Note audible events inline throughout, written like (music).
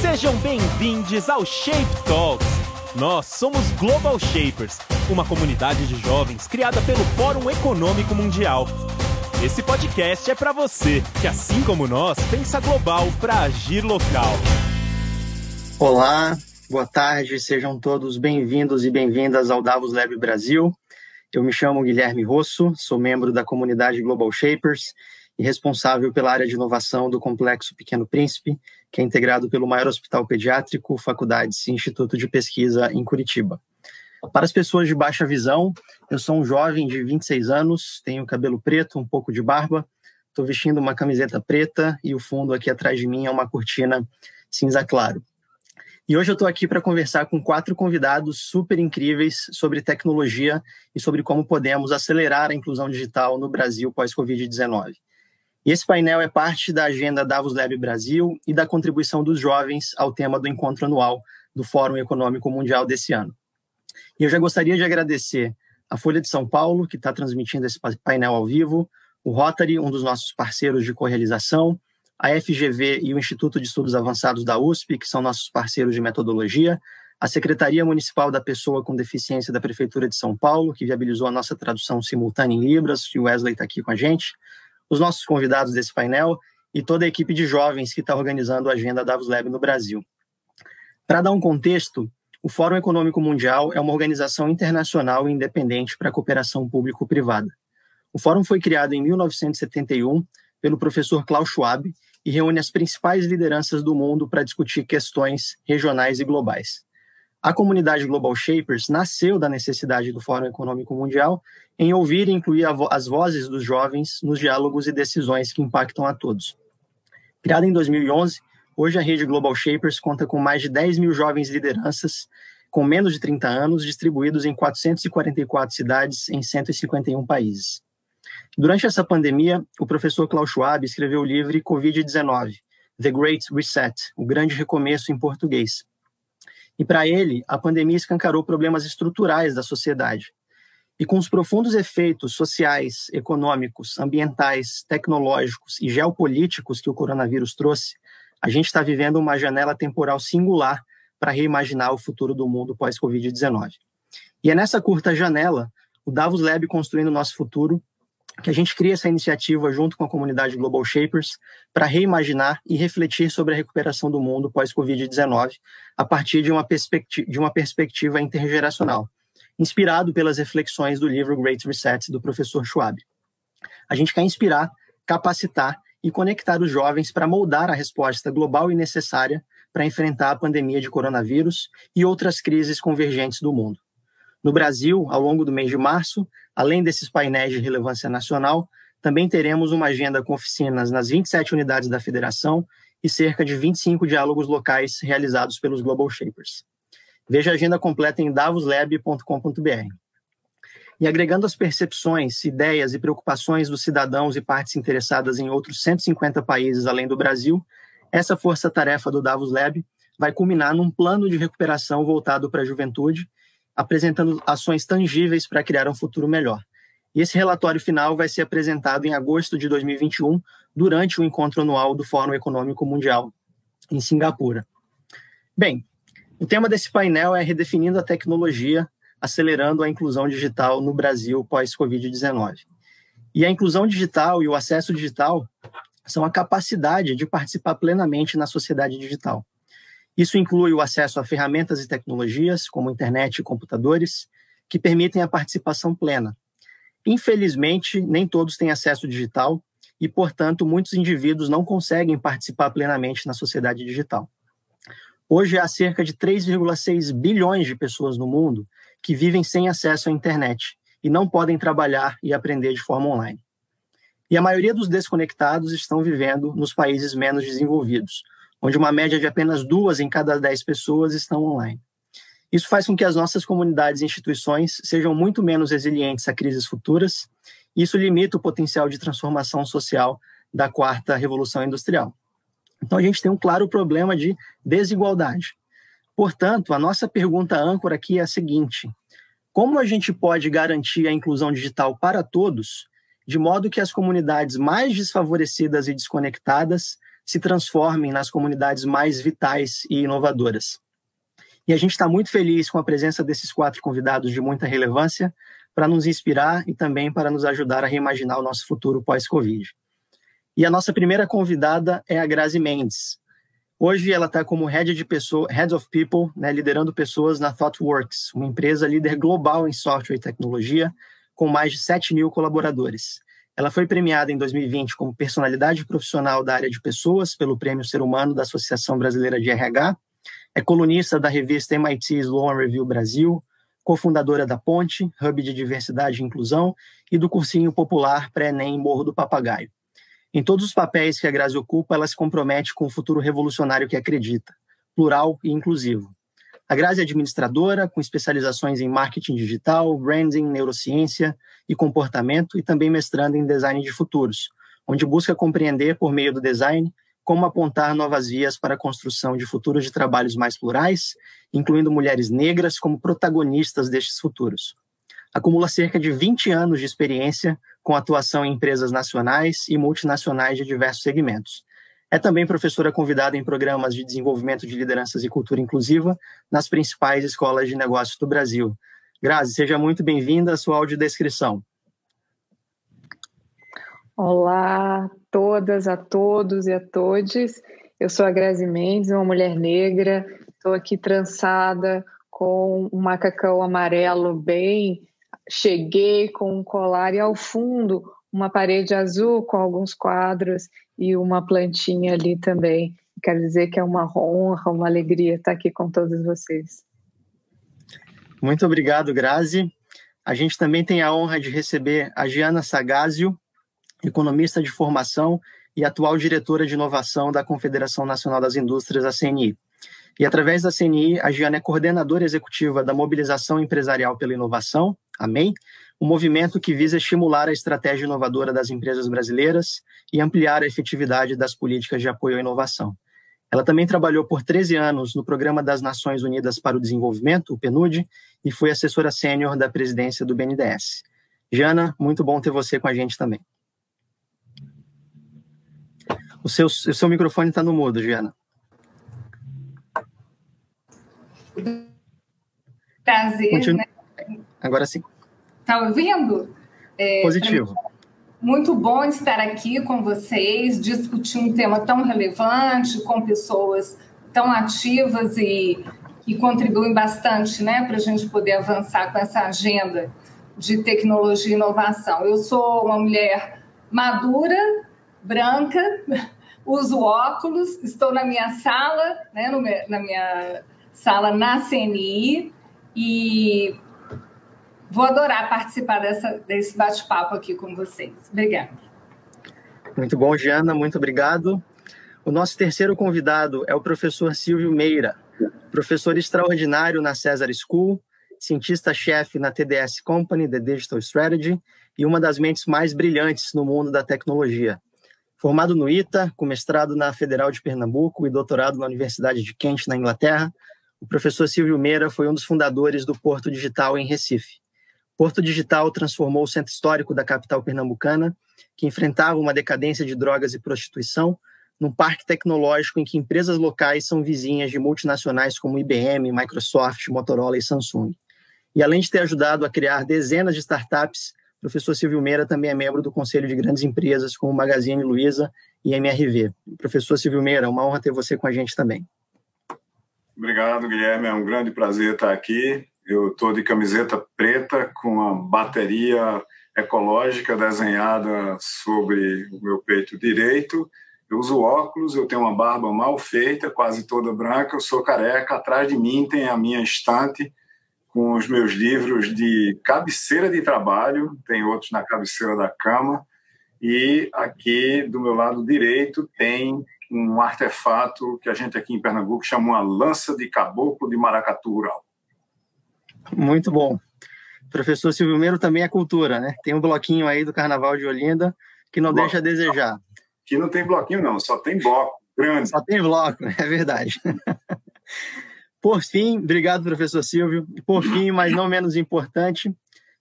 Sejam bem-vindos ao Shape Talks. Nós somos Global Shapers, uma comunidade de jovens criada pelo Fórum Econômico Mundial. Esse podcast é para você que, assim como nós, pensa global para agir local. Olá, boa tarde, sejam todos bem-vindos e bem-vindas ao Davos Lab Brasil. Eu me chamo Guilherme Rosso, sou membro da comunidade Global Shapers e responsável pela área de inovação do Complexo Pequeno Príncipe, que é integrado pelo maior hospital pediátrico, faculdades e instituto de pesquisa em Curitiba. Para as pessoas de baixa visão, eu sou um jovem de 26 anos, tenho cabelo preto, um pouco de barba, estou vestindo uma camiseta preta e o fundo aqui atrás de mim é uma cortina cinza claro. E hoje eu estou aqui para conversar com quatro convidados super incríveis sobre tecnologia e sobre como podemos acelerar a inclusão digital no Brasil pós-Covid-19. E esse painel é parte da agenda Davos Lab Brasil e da contribuição dos jovens ao tema do encontro anual do Fórum Econômico Mundial desse ano. E eu já gostaria de agradecer a Folha de São Paulo, que está transmitindo esse painel ao vivo, o Rotary, um dos nossos parceiros de correalização, a FGV e o Instituto de Estudos Avançados da USP, que são nossos parceiros de metodologia, a Secretaria Municipal da Pessoa com Deficiência da Prefeitura de São Paulo, que viabilizou a nossa tradução simultânea em Libras, e o Wesley está aqui com a gente, os nossos convidados desse painel e toda a equipe de jovens que está organizando a agenda Davos Lab no Brasil. Para dar um contexto, o Fórum Econômico Mundial é uma organização internacional e independente para a cooperação público-privada. O fórum foi criado em 1971 pelo professor Klaus Schwab e reúne as principais lideranças do mundo para discutir questões regionais e globais. A comunidade Global Shapers nasceu da necessidade do Fórum Econômico Mundial em ouvir e incluir vo as vozes dos jovens nos diálogos e decisões que impactam a todos. Criada em 2011, hoje a rede Global Shapers conta com mais de 10 mil jovens lideranças com menos de 30 anos, distribuídos em 444 cidades em 151 países. Durante essa pandemia, o professor Klaus Schwab escreveu o livro Covid-19, The Great Reset, o grande recomeço em português. E para ele, a pandemia escancarou problemas estruturais da sociedade, e com os profundos efeitos sociais, econômicos, ambientais, tecnológicos e geopolíticos que o coronavírus trouxe, a gente está vivendo uma janela temporal singular para reimaginar o futuro do mundo pós-Covid-19. E é nessa curta janela, o Davos Lab Construindo o Nosso Futuro, que a gente cria essa iniciativa junto com a comunidade Global Shapers para reimaginar e refletir sobre a recuperação do mundo pós-Covid-19 a partir de uma, de uma perspectiva intergeracional inspirado pelas reflexões do livro Great Reset do professor Schwab. A gente quer inspirar, capacitar e conectar os jovens para moldar a resposta global e necessária para enfrentar a pandemia de coronavírus e outras crises convergentes do mundo. No Brasil, ao longo do mês de março, além desses painéis de relevância nacional, também teremos uma agenda com oficinas nas 27 unidades da federação e cerca de 25 diálogos locais realizados pelos Global Shapers. Veja a agenda completa em davoslab.com.br. E agregando as percepções, ideias e preocupações dos cidadãos e partes interessadas em outros 150 países além do Brasil, essa força-tarefa do Davos Lab vai culminar num plano de recuperação voltado para a juventude, apresentando ações tangíveis para criar um futuro melhor. E esse relatório final vai ser apresentado em agosto de 2021, durante o encontro anual do Fórum Econômico Mundial, em Singapura. Bem, o tema desse painel é redefinindo a tecnologia, acelerando a inclusão digital no Brasil pós-Covid-19. E a inclusão digital e o acesso digital são a capacidade de participar plenamente na sociedade digital. Isso inclui o acesso a ferramentas e tecnologias, como internet e computadores, que permitem a participação plena. Infelizmente, nem todos têm acesso digital e, portanto, muitos indivíduos não conseguem participar plenamente na sociedade digital. Hoje há cerca de 3,6 bilhões de pessoas no mundo que vivem sem acesso à internet e não podem trabalhar e aprender de forma online. E a maioria dos desconectados estão vivendo nos países menos desenvolvidos, onde uma média de apenas duas em cada dez pessoas estão online. Isso faz com que as nossas comunidades e instituições sejam muito menos resilientes a crises futuras, e isso limita o potencial de transformação social da quarta revolução industrial. Então, a gente tem um claro problema de desigualdade. Portanto, a nossa pergunta âncora aqui é a seguinte: como a gente pode garantir a inclusão digital para todos, de modo que as comunidades mais desfavorecidas e desconectadas se transformem nas comunidades mais vitais e inovadoras. E a gente está muito feliz com a presença desses quatro convidados de muita relevância para nos inspirar e também para nos ajudar a reimaginar o nosso futuro pós-Covid. E a nossa primeira convidada é a Grazi Mendes. Hoje ela está como Head de pessoa, Head of People, né, liderando pessoas na ThoughtWorks, uma empresa líder global em software e tecnologia, com mais de 7 mil colaboradores. Ela foi premiada em 2020 como personalidade profissional da área de pessoas pelo Prêmio Ser Humano da Associação Brasileira de RH é colunista da revista MIT Sloan Review Brasil, cofundadora da Ponte, hub de diversidade e inclusão, e do cursinho popular pré-ENEM Morro do Papagaio. Em todos os papéis que a Grazi ocupa, ela se compromete com o futuro revolucionário que acredita, plural e inclusivo. A Grazi é administradora, com especializações em marketing digital, branding, neurociência e comportamento, e também mestrando em design de futuros, onde busca compreender, por meio do design, como apontar novas vias para a construção de futuros de trabalhos mais plurais, incluindo mulheres negras como protagonistas destes futuros. Acumula cerca de 20 anos de experiência com atuação em empresas nacionais e multinacionais de diversos segmentos. É também professora convidada em programas de desenvolvimento de lideranças e cultura inclusiva nas principais escolas de negócios do Brasil. Grazi, seja muito bem-vinda à sua audiodescrição. Olá a todas, a todos e a todes. Eu sou a Grazi Mendes, uma mulher negra. Estou aqui trançada com um macacão amarelo bem. Cheguei com um colar e ao fundo uma parede azul com alguns quadros e uma plantinha ali também. Quero dizer que é uma honra, uma alegria estar aqui com todos vocês. Muito obrigado, Grazi. A gente também tem a honra de receber a Giana Sagazio, economista de formação e atual diretora de inovação da Confederação Nacional das Indústrias, a CNI. E através da CNI, a Giana é coordenadora executiva da Mobilização Empresarial pela Inovação, a MEI, um movimento que visa estimular a estratégia inovadora das empresas brasileiras e ampliar a efetividade das políticas de apoio à inovação. Ela também trabalhou por 13 anos no Programa das Nações Unidas para o Desenvolvimento, o PNUD, e foi assessora sênior da presidência do BNDES. Jana, muito bom ter você com a gente também. O seu, o seu microfone está no mudo, Giana. Prazer, Continu... né? Agora sim. Está ouvindo? É, Positivo. Muito bom estar aqui com vocês, discutir um tema tão relevante, com pessoas tão ativas e que contribuem bastante né, para a gente poder avançar com essa agenda de tecnologia e inovação. Eu sou uma mulher madura, branca, (laughs) uso óculos, estou na minha sala, né, no, na minha sala na CNI e vou adorar participar dessa, desse bate-papo aqui com vocês. Obrigada. Muito bom, Giana, muito obrigado. O nosso terceiro convidado é o professor Silvio Meira, professor extraordinário na Cesar School, cientista-chefe na TDS Company, The Digital Strategy, e uma das mentes mais brilhantes no mundo da tecnologia. Formado no ITA, com mestrado na Federal de Pernambuco e doutorado na Universidade de Kent, na Inglaterra, o professor Silvio Meira foi um dos fundadores do Porto Digital em Recife. Porto Digital transformou o centro histórico da capital pernambucana, que enfrentava uma decadência de drogas e prostituição, num parque tecnológico em que empresas locais são vizinhas de multinacionais como IBM, Microsoft, Motorola e Samsung. E além de ter ajudado a criar dezenas de startups o professor Silvio Meira também é membro do Conselho de Grandes Empresas, como Magazine Luiza e MRV. Professor Silvio Meira, uma honra ter você com a gente também. Obrigado, Guilherme. É um grande prazer estar aqui. Eu estou de camiseta preta com a bateria ecológica desenhada sobre o meu peito direito. Eu uso óculos, eu tenho uma barba mal feita, quase toda branca, eu sou careca. Atrás de mim tem a minha estante com os meus livros de cabeceira de trabalho, tem outros na cabeceira da cama, e aqui do meu lado direito tem um artefato que a gente aqui em Pernambuco chama uma lança de caboclo de maracatu rural. Muito bom. Professor Silvio Meiro também é cultura, né? Tem um bloquinho aí do Carnaval de Olinda que não bloco. deixa a desejar. Aqui não tem bloquinho não, só tem bloco grande. Só tem bloco, (laughs) é verdade. Por fim, obrigado, professor Silvio. E por fim, mas não menos importante,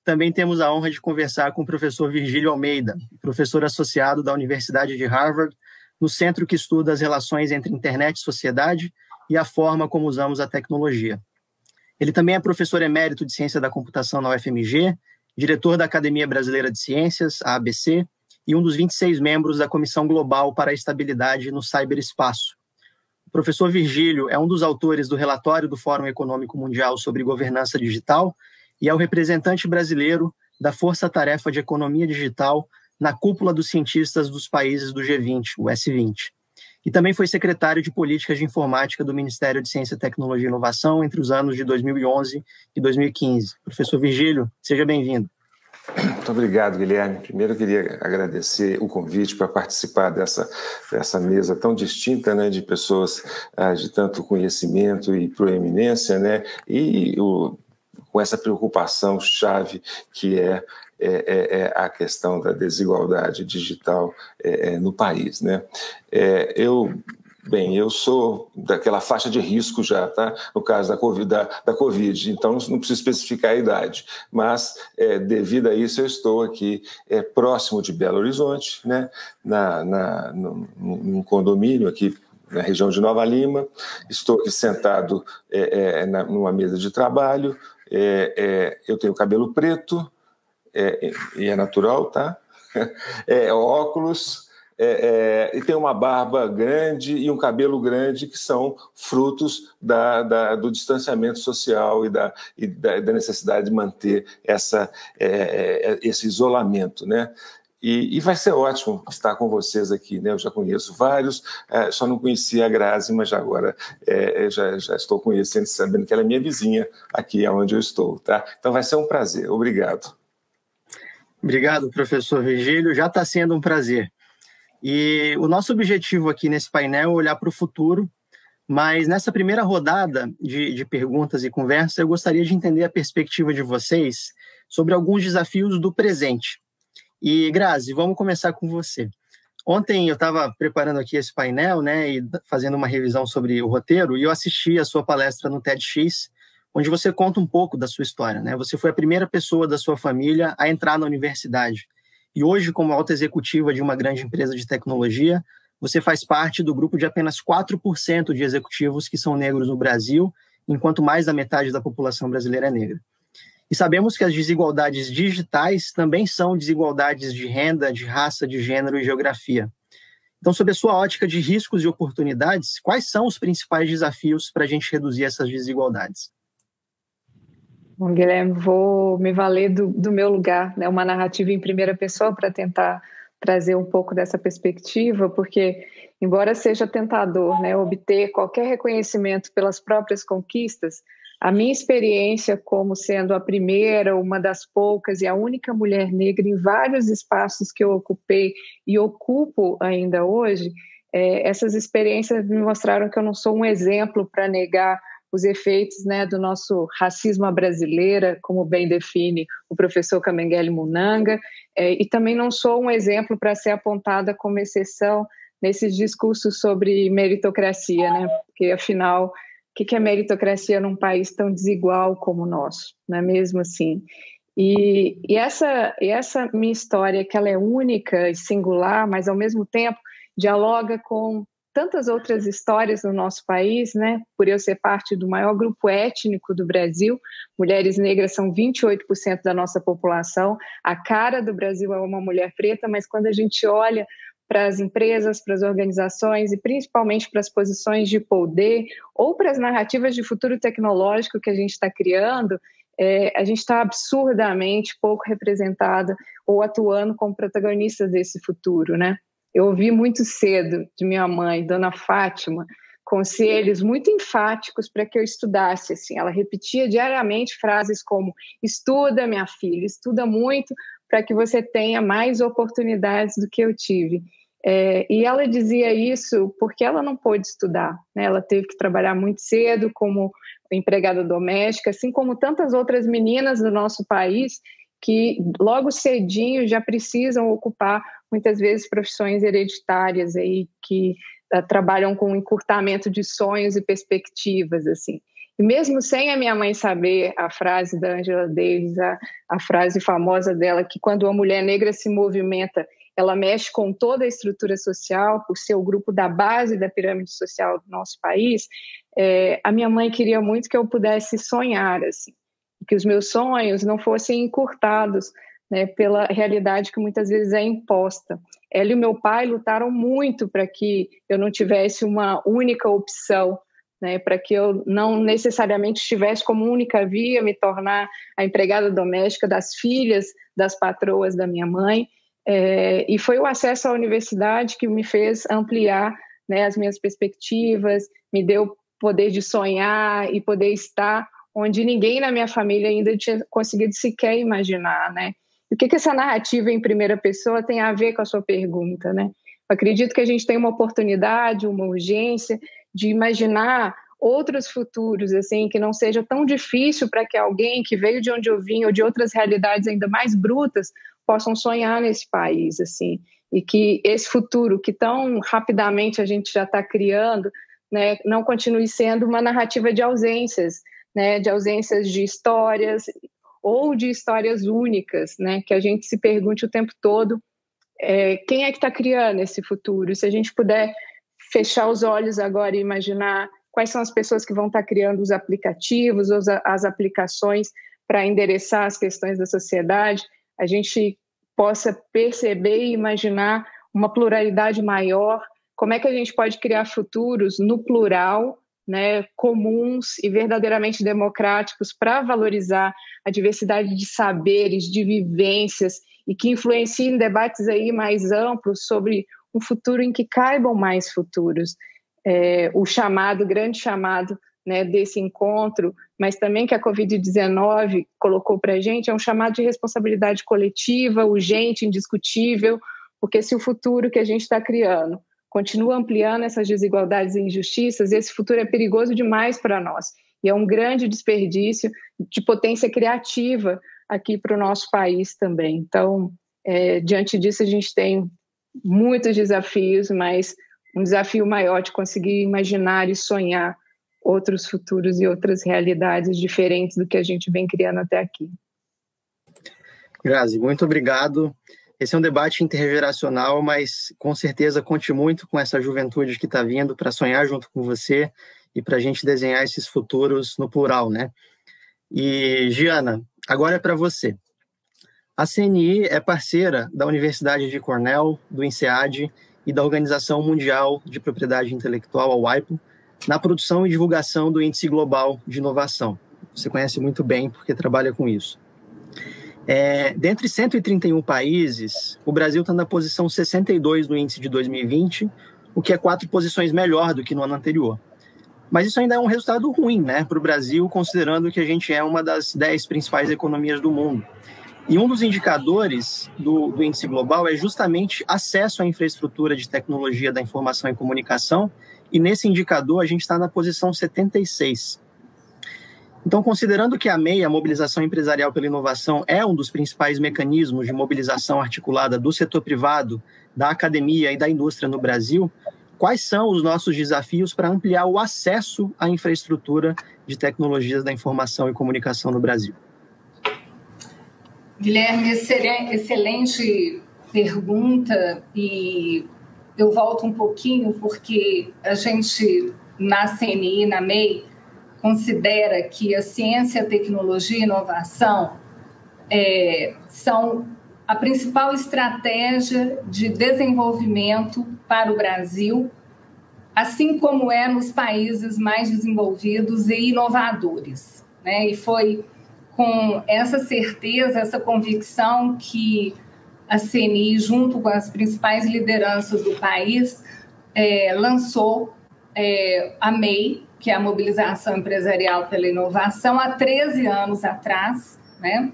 também temos a honra de conversar com o professor Virgílio Almeida, professor associado da Universidade de Harvard, no centro que estuda as relações entre internet e sociedade e a forma como usamos a tecnologia. Ele também é professor emérito de Ciência da Computação na UFMG, diretor da Academia Brasileira de Ciências, a ABC, e um dos 26 membros da Comissão Global para a Estabilidade no Cyberespaço. O professor Virgílio é um dos autores do relatório do Fórum Econômico Mundial sobre Governança Digital e é o representante brasileiro da Força Tarefa de Economia Digital na cúpula dos cientistas dos países do G20, o S20 e também foi secretário de Políticas de Informática do Ministério de Ciência, Tecnologia e Inovação entre os anos de 2011 e 2015. Professor Virgílio, seja bem-vindo. Muito obrigado, Guilherme. Primeiro eu queria agradecer o convite para participar dessa, dessa mesa tão distinta, né, de pessoas ah, de tanto conhecimento e proeminência, né, e o, com essa preocupação chave que é é, é, é, a questão da desigualdade digital é, é no país. Né? É, eu Bem, eu sou daquela faixa de risco já, tá? No caso da COVID, da, da COVID então não preciso especificar a idade, mas é, devido a isso eu estou aqui é, próximo de Belo Horizonte, né? Na, na, num condomínio aqui na região de Nova Lima, estou aqui sentado é, na, numa mesa de trabalho, eu tenho cabelo preto, é, e é natural, tá? (laughs) É, óculos, é, é, e tem uma barba grande e um cabelo grande, que são frutos da, da, do distanciamento social e, da, e da, da necessidade de manter essa, é, é, esse isolamento, né? E, e, vai ser ótimo estar com vocês aqui, né? Eu já conheço vários, é, só não conhecia a Grazi, mas agora é, já, já estou conhecendo, sabendo que ela é minha vizinha aqui onde eu estou, tá? Então vai ser um prazer. Obrigado. Obrigado, professor Virgílio. Já está sendo um prazer. E o nosso objetivo aqui nesse painel é olhar para o futuro, mas nessa primeira rodada de, de perguntas e conversa, eu gostaria de entender a perspectiva de vocês sobre alguns desafios do presente. E, Grazi, vamos começar com você. Ontem eu estava preparando aqui esse painel, né, e fazendo uma revisão sobre o roteiro, e eu assisti a sua palestra no TEDx, onde você conta um pouco da sua história. Né? Você foi a primeira pessoa da sua família a entrar na universidade. E hoje, como alta executiva de uma grande empresa de tecnologia, você faz parte do grupo de apenas 4% de executivos que são negros no Brasil, enquanto mais da metade da população brasileira é negra. E sabemos que as desigualdades digitais também são desigualdades de renda, de raça, de gênero e geografia. Então, sob a sua ótica de riscos e oportunidades, quais são os principais desafios para a gente reduzir essas desigualdades? Bom, Guilherme, vou me valer do, do meu lugar, né, uma narrativa em primeira pessoa para tentar trazer um pouco dessa perspectiva, porque, embora seja tentador né, obter qualquer reconhecimento pelas próprias conquistas, a minha experiência como sendo a primeira, uma das poucas e a única mulher negra em vários espaços que eu ocupei e ocupo ainda hoje, é, essas experiências me mostraram que eu não sou um exemplo para negar os efeitos né, do nosso racismo brasileira, como bem define o professor Kamengele Munanga, é, e também não sou um exemplo para ser apontada como exceção nesses discursos sobre meritocracia, né? porque afinal, o que é meritocracia num país tão desigual como o nosso, não é mesmo assim? E, e, essa, essa minha história, que ela é única e singular, mas ao mesmo tempo dialoga com tantas outras histórias no nosso país, né? Por eu ser parte do maior grupo étnico do Brasil, mulheres negras são 28% da nossa população. A cara do Brasil é uma mulher preta, mas quando a gente olha para as empresas, para as organizações e principalmente para as posições de poder ou para as narrativas de futuro tecnológico que a gente está criando, é, a gente está absurdamente pouco representada ou atuando como protagonistas desse futuro, né? Eu ouvi muito cedo de minha mãe, Dona Fátima, conselhos muito enfáticos para que eu estudasse. Assim, ela repetia diariamente frases como: "Estuda, minha filha, estuda muito para que você tenha mais oportunidades do que eu tive". É, e ela dizia isso porque ela não pôde estudar, né? Ela teve que trabalhar muito cedo como empregada doméstica, assim como tantas outras meninas do nosso país que logo cedinho já precisam ocupar muitas vezes profissões hereditárias aí que uh, trabalham com encurtamento de sonhos e perspectivas assim. E mesmo sem a minha mãe saber a frase da Angela Davis, a, a frase famosa dela que quando uma mulher negra se movimenta, ela mexe com toda a estrutura social, por ser o grupo da base da pirâmide social do nosso país, é, a minha mãe queria muito que eu pudesse sonhar, assim, que os meus sonhos não fossem encurtados né, pela realidade que muitas vezes é imposta. Ela e o meu pai lutaram muito para que eu não tivesse uma única opção, né, para que eu não necessariamente tivesse como única via me tornar a empregada doméstica das filhas das patroas da minha mãe. É, e foi o acesso à universidade que me fez ampliar né, as minhas perspectivas, me deu poder de sonhar e poder estar onde ninguém na minha família ainda tinha conseguido sequer imaginar, né? O que, que essa narrativa em primeira pessoa tem a ver com a sua pergunta, né? Eu acredito que a gente tem uma oportunidade, uma urgência de imaginar outros futuros, assim, que não seja tão difícil para que alguém que veio de onde eu vim ou de outras realidades ainda mais brutas possam sonhar nesse país, assim, e que esse futuro que tão rapidamente a gente já está criando, né, não continue sendo uma narrativa de ausências, né, de ausências de histórias ou de histórias únicas, né, que a gente se pergunte o tempo todo é, quem é que está criando esse futuro. Se a gente puder fechar os olhos agora e imaginar quais são as pessoas que vão estar tá criando os aplicativos, as aplicações para endereçar as questões da sociedade, a gente possa perceber e imaginar uma pluralidade maior, como é que a gente pode criar futuros no plural, né, comuns e verdadeiramente democráticos para valorizar a diversidade de saberes, de vivências e que influenciem debates aí mais amplos sobre um futuro em que caibam mais futuros. É, o chamado, grande chamado né, desse encontro, mas também que a Covid-19 colocou para a gente, é um chamado de responsabilidade coletiva, urgente, indiscutível, porque se o futuro que a gente está criando continua ampliando essas desigualdades e injustiças, esse futuro é perigoso demais para nós. E é um grande desperdício de potência criativa aqui para o nosso país também. Então, é, diante disso, a gente tem muitos desafios, mas um desafio maior de conseguir imaginar e sonhar outros futuros e outras realidades diferentes do que a gente vem criando até aqui. Grazi, muito obrigado. Esse é um debate intergeracional, mas com certeza conte muito com essa juventude que está vindo para sonhar junto com você e para a gente desenhar esses futuros no plural, né? E, Giana, agora é para você. A CNI é parceira da Universidade de Cornell, do INSEAD e da Organização Mundial de Propriedade Intelectual, a WIPO, na produção e divulgação do Índice Global de Inovação. Você conhece muito bem porque trabalha com isso. É, dentre 131 países, o Brasil está na posição 62 no índice de 2020, o que é quatro posições melhor do que no ano anterior. Mas isso ainda é um resultado ruim né, para o Brasil, considerando que a gente é uma das dez principais economias do mundo. E um dos indicadores do, do índice global é justamente acesso à infraestrutura de tecnologia da informação e comunicação, e nesse indicador a gente está na posição 76. Então, considerando que a MEI, a Mobilização Empresarial pela Inovação, é um dos principais mecanismos de mobilização articulada do setor privado, da academia e da indústria no Brasil, quais são os nossos desafios para ampliar o acesso à infraestrutura de tecnologias da informação e comunicação no Brasil? Guilherme, excelente pergunta e eu volto um pouquinho porque a gente na CNI, na MEI, considera que a ciência, a tecnologia e inovação é, são a principal estratégia de desenvolvimento para o Brasil, assim como é nos países mais desenvolvidos e inovadores. Né? E foi com essa certeza, essa convicção que a CNI, junto com as principais lideranças do país, é, lançou é, a MEI, que é a Mobilização Empresarial pela Inovação, há 13 anos atrás, né?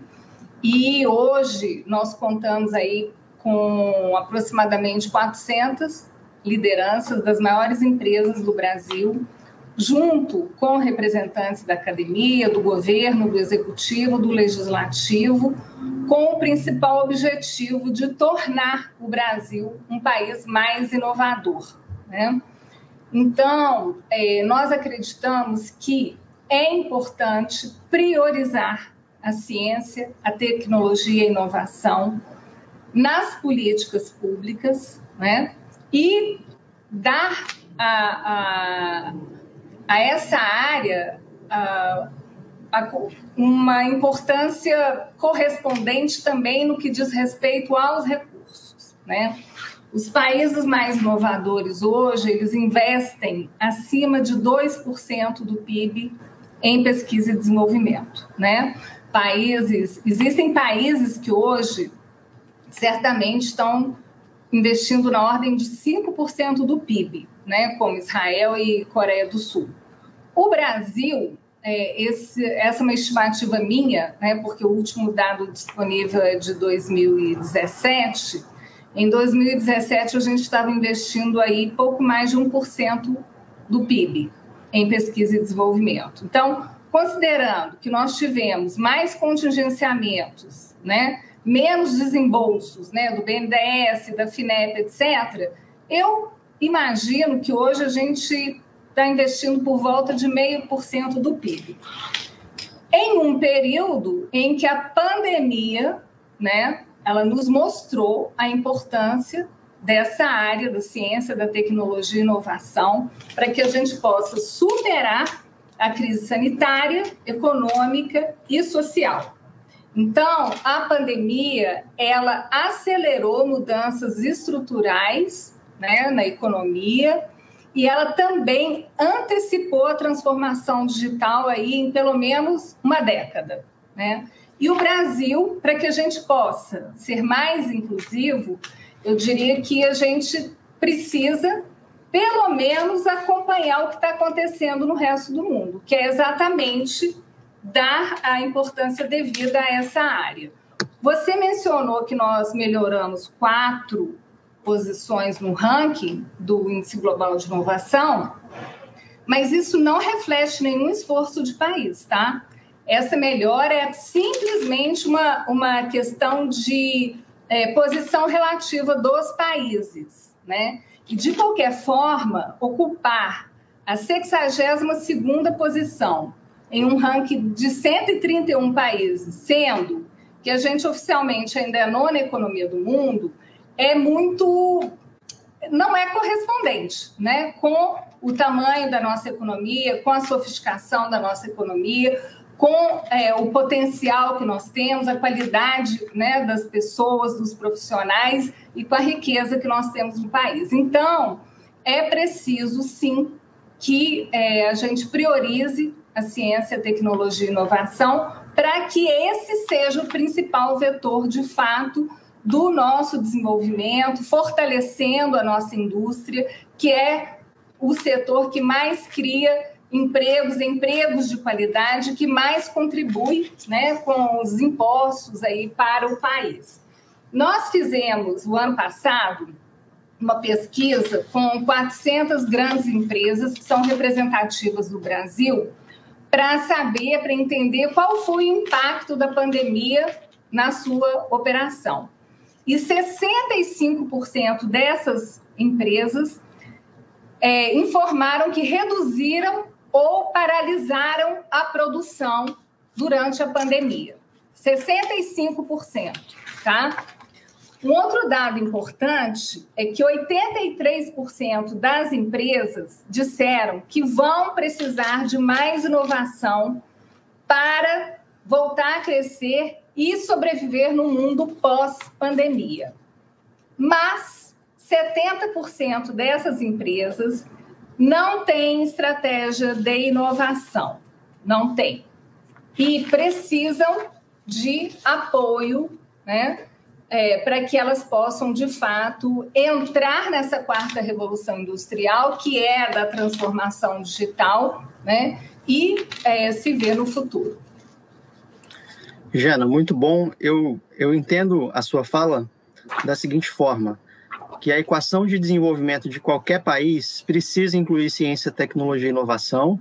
E hoje nós contamos aí com aproximadamente 400 lideranças das maiores empresas do Brasil, junto com representantes da academia, do governo, do executivo, do legislativo, com o principal objetivo de tornar o Brasil um país mais inovador. Né? Então, é, nós acreditamos que é importante priorizar a ciência, a tecnologia e a inovação nas políticas públicas, né? E dar a, a, a essa área a, uma importância correspondente também no que diz respeito aos recursos, né? Os países mais inovadores hoje, eles investem acima de 2% do PIB em pesquisa e desenvolvimento, né? Países, existem países que hoje certamente estão investindo na ordem de 5% do PIB, né, como Israel e Coreia do Sul. O Brasil, é, esse, essa é uma estimativa minha, né, porque o último dado disponível é de 2017. Em 2017, a gente estava investindo aí pouco mais de 1% do PIB em pesquisa e desenvolvimento. Então, considerando que nós tivemos mais contingenciamentos, né, menos desembolsos né, do BNDES, da FINEP, etc., eu imagino que hoje a gente está investindo por volta de meio por cento do PIB. Em um período em que a pandemia, né, ela nos mostrou a importância dessa área da ciência, da tecnologia e inovação, para que a gente possa superar a crise sanitária, econômica e social. Então, a pandemia, ela acelerou mudanças estruturais né, na economia e ela também antecipou a transformação digital aí em pelo menos uma década, né? E o Brasil, para que a gente possa ser mais inclusivo, eu diria que a gente precisa, pelo menos, acompanhar o que está acontecendo no resto do mundo, que é exatamente dar a importância devida a essa área. Você mencionou que nós melhoramos quatro posições no ranking do Índice Global de Inovação, mas isso não reflete nenhum esforço de país, tá? Essa melhora é simplesmente uma, uma questão de é, posição relativa dos países, né? E, de qualquer forma, ocupar a 62ª posição em um ranking de 131 países, sendo que a gente oficialmente ainda é a nona economia do mundo, é muito. não é correspondente né, com o tamanho da nossa economia, com a sofisticação da nossa economia, com é, o potencial que nós temos, a qualidade né, das pessoas, dos profissionais e com a riqueza que nós temos no país. Então, é preciso, sim, que é, a gente priorize a ciência, tecnologia e inovação, para que esse seja o principal vetor, de fato, do nosso desenvolvimento, fortalecendo a nossa indústria, que é o setor que mais cria empregos, empregos de qualidade, que mais contribui né, com os impostos aí para o país. Nós fizemos, o ano passado, uma pesquisa com 400 grandes empresas que são representativas do Brasil para saber, para entender qual foi o impacto da pandemia na sua operação. E 65% dessas empresas é, informaram que reduziram ou paralisaram a produção durante a pandemia. 65%, tá? Um outro dado importante é que 83% das empresas disseram que vão precisar de mais inovação para voltar a crescer e sobreviver no mundo pós-pandemia. Mas 70% dessas empresas não têm estratégia de inovação, não tem. E precisam de apoio, né? é, para que elas possam, de fato, entrar nessa quarta revolução industrial, que é da transformação digital, né, e é, se ver no futuro. Jana, muito bom. Eu, eu entendo a sua fala da seguinte forma, que a equação de desenvolvimento de qualquer país precisa incluir ciência, tecnologia e inovação.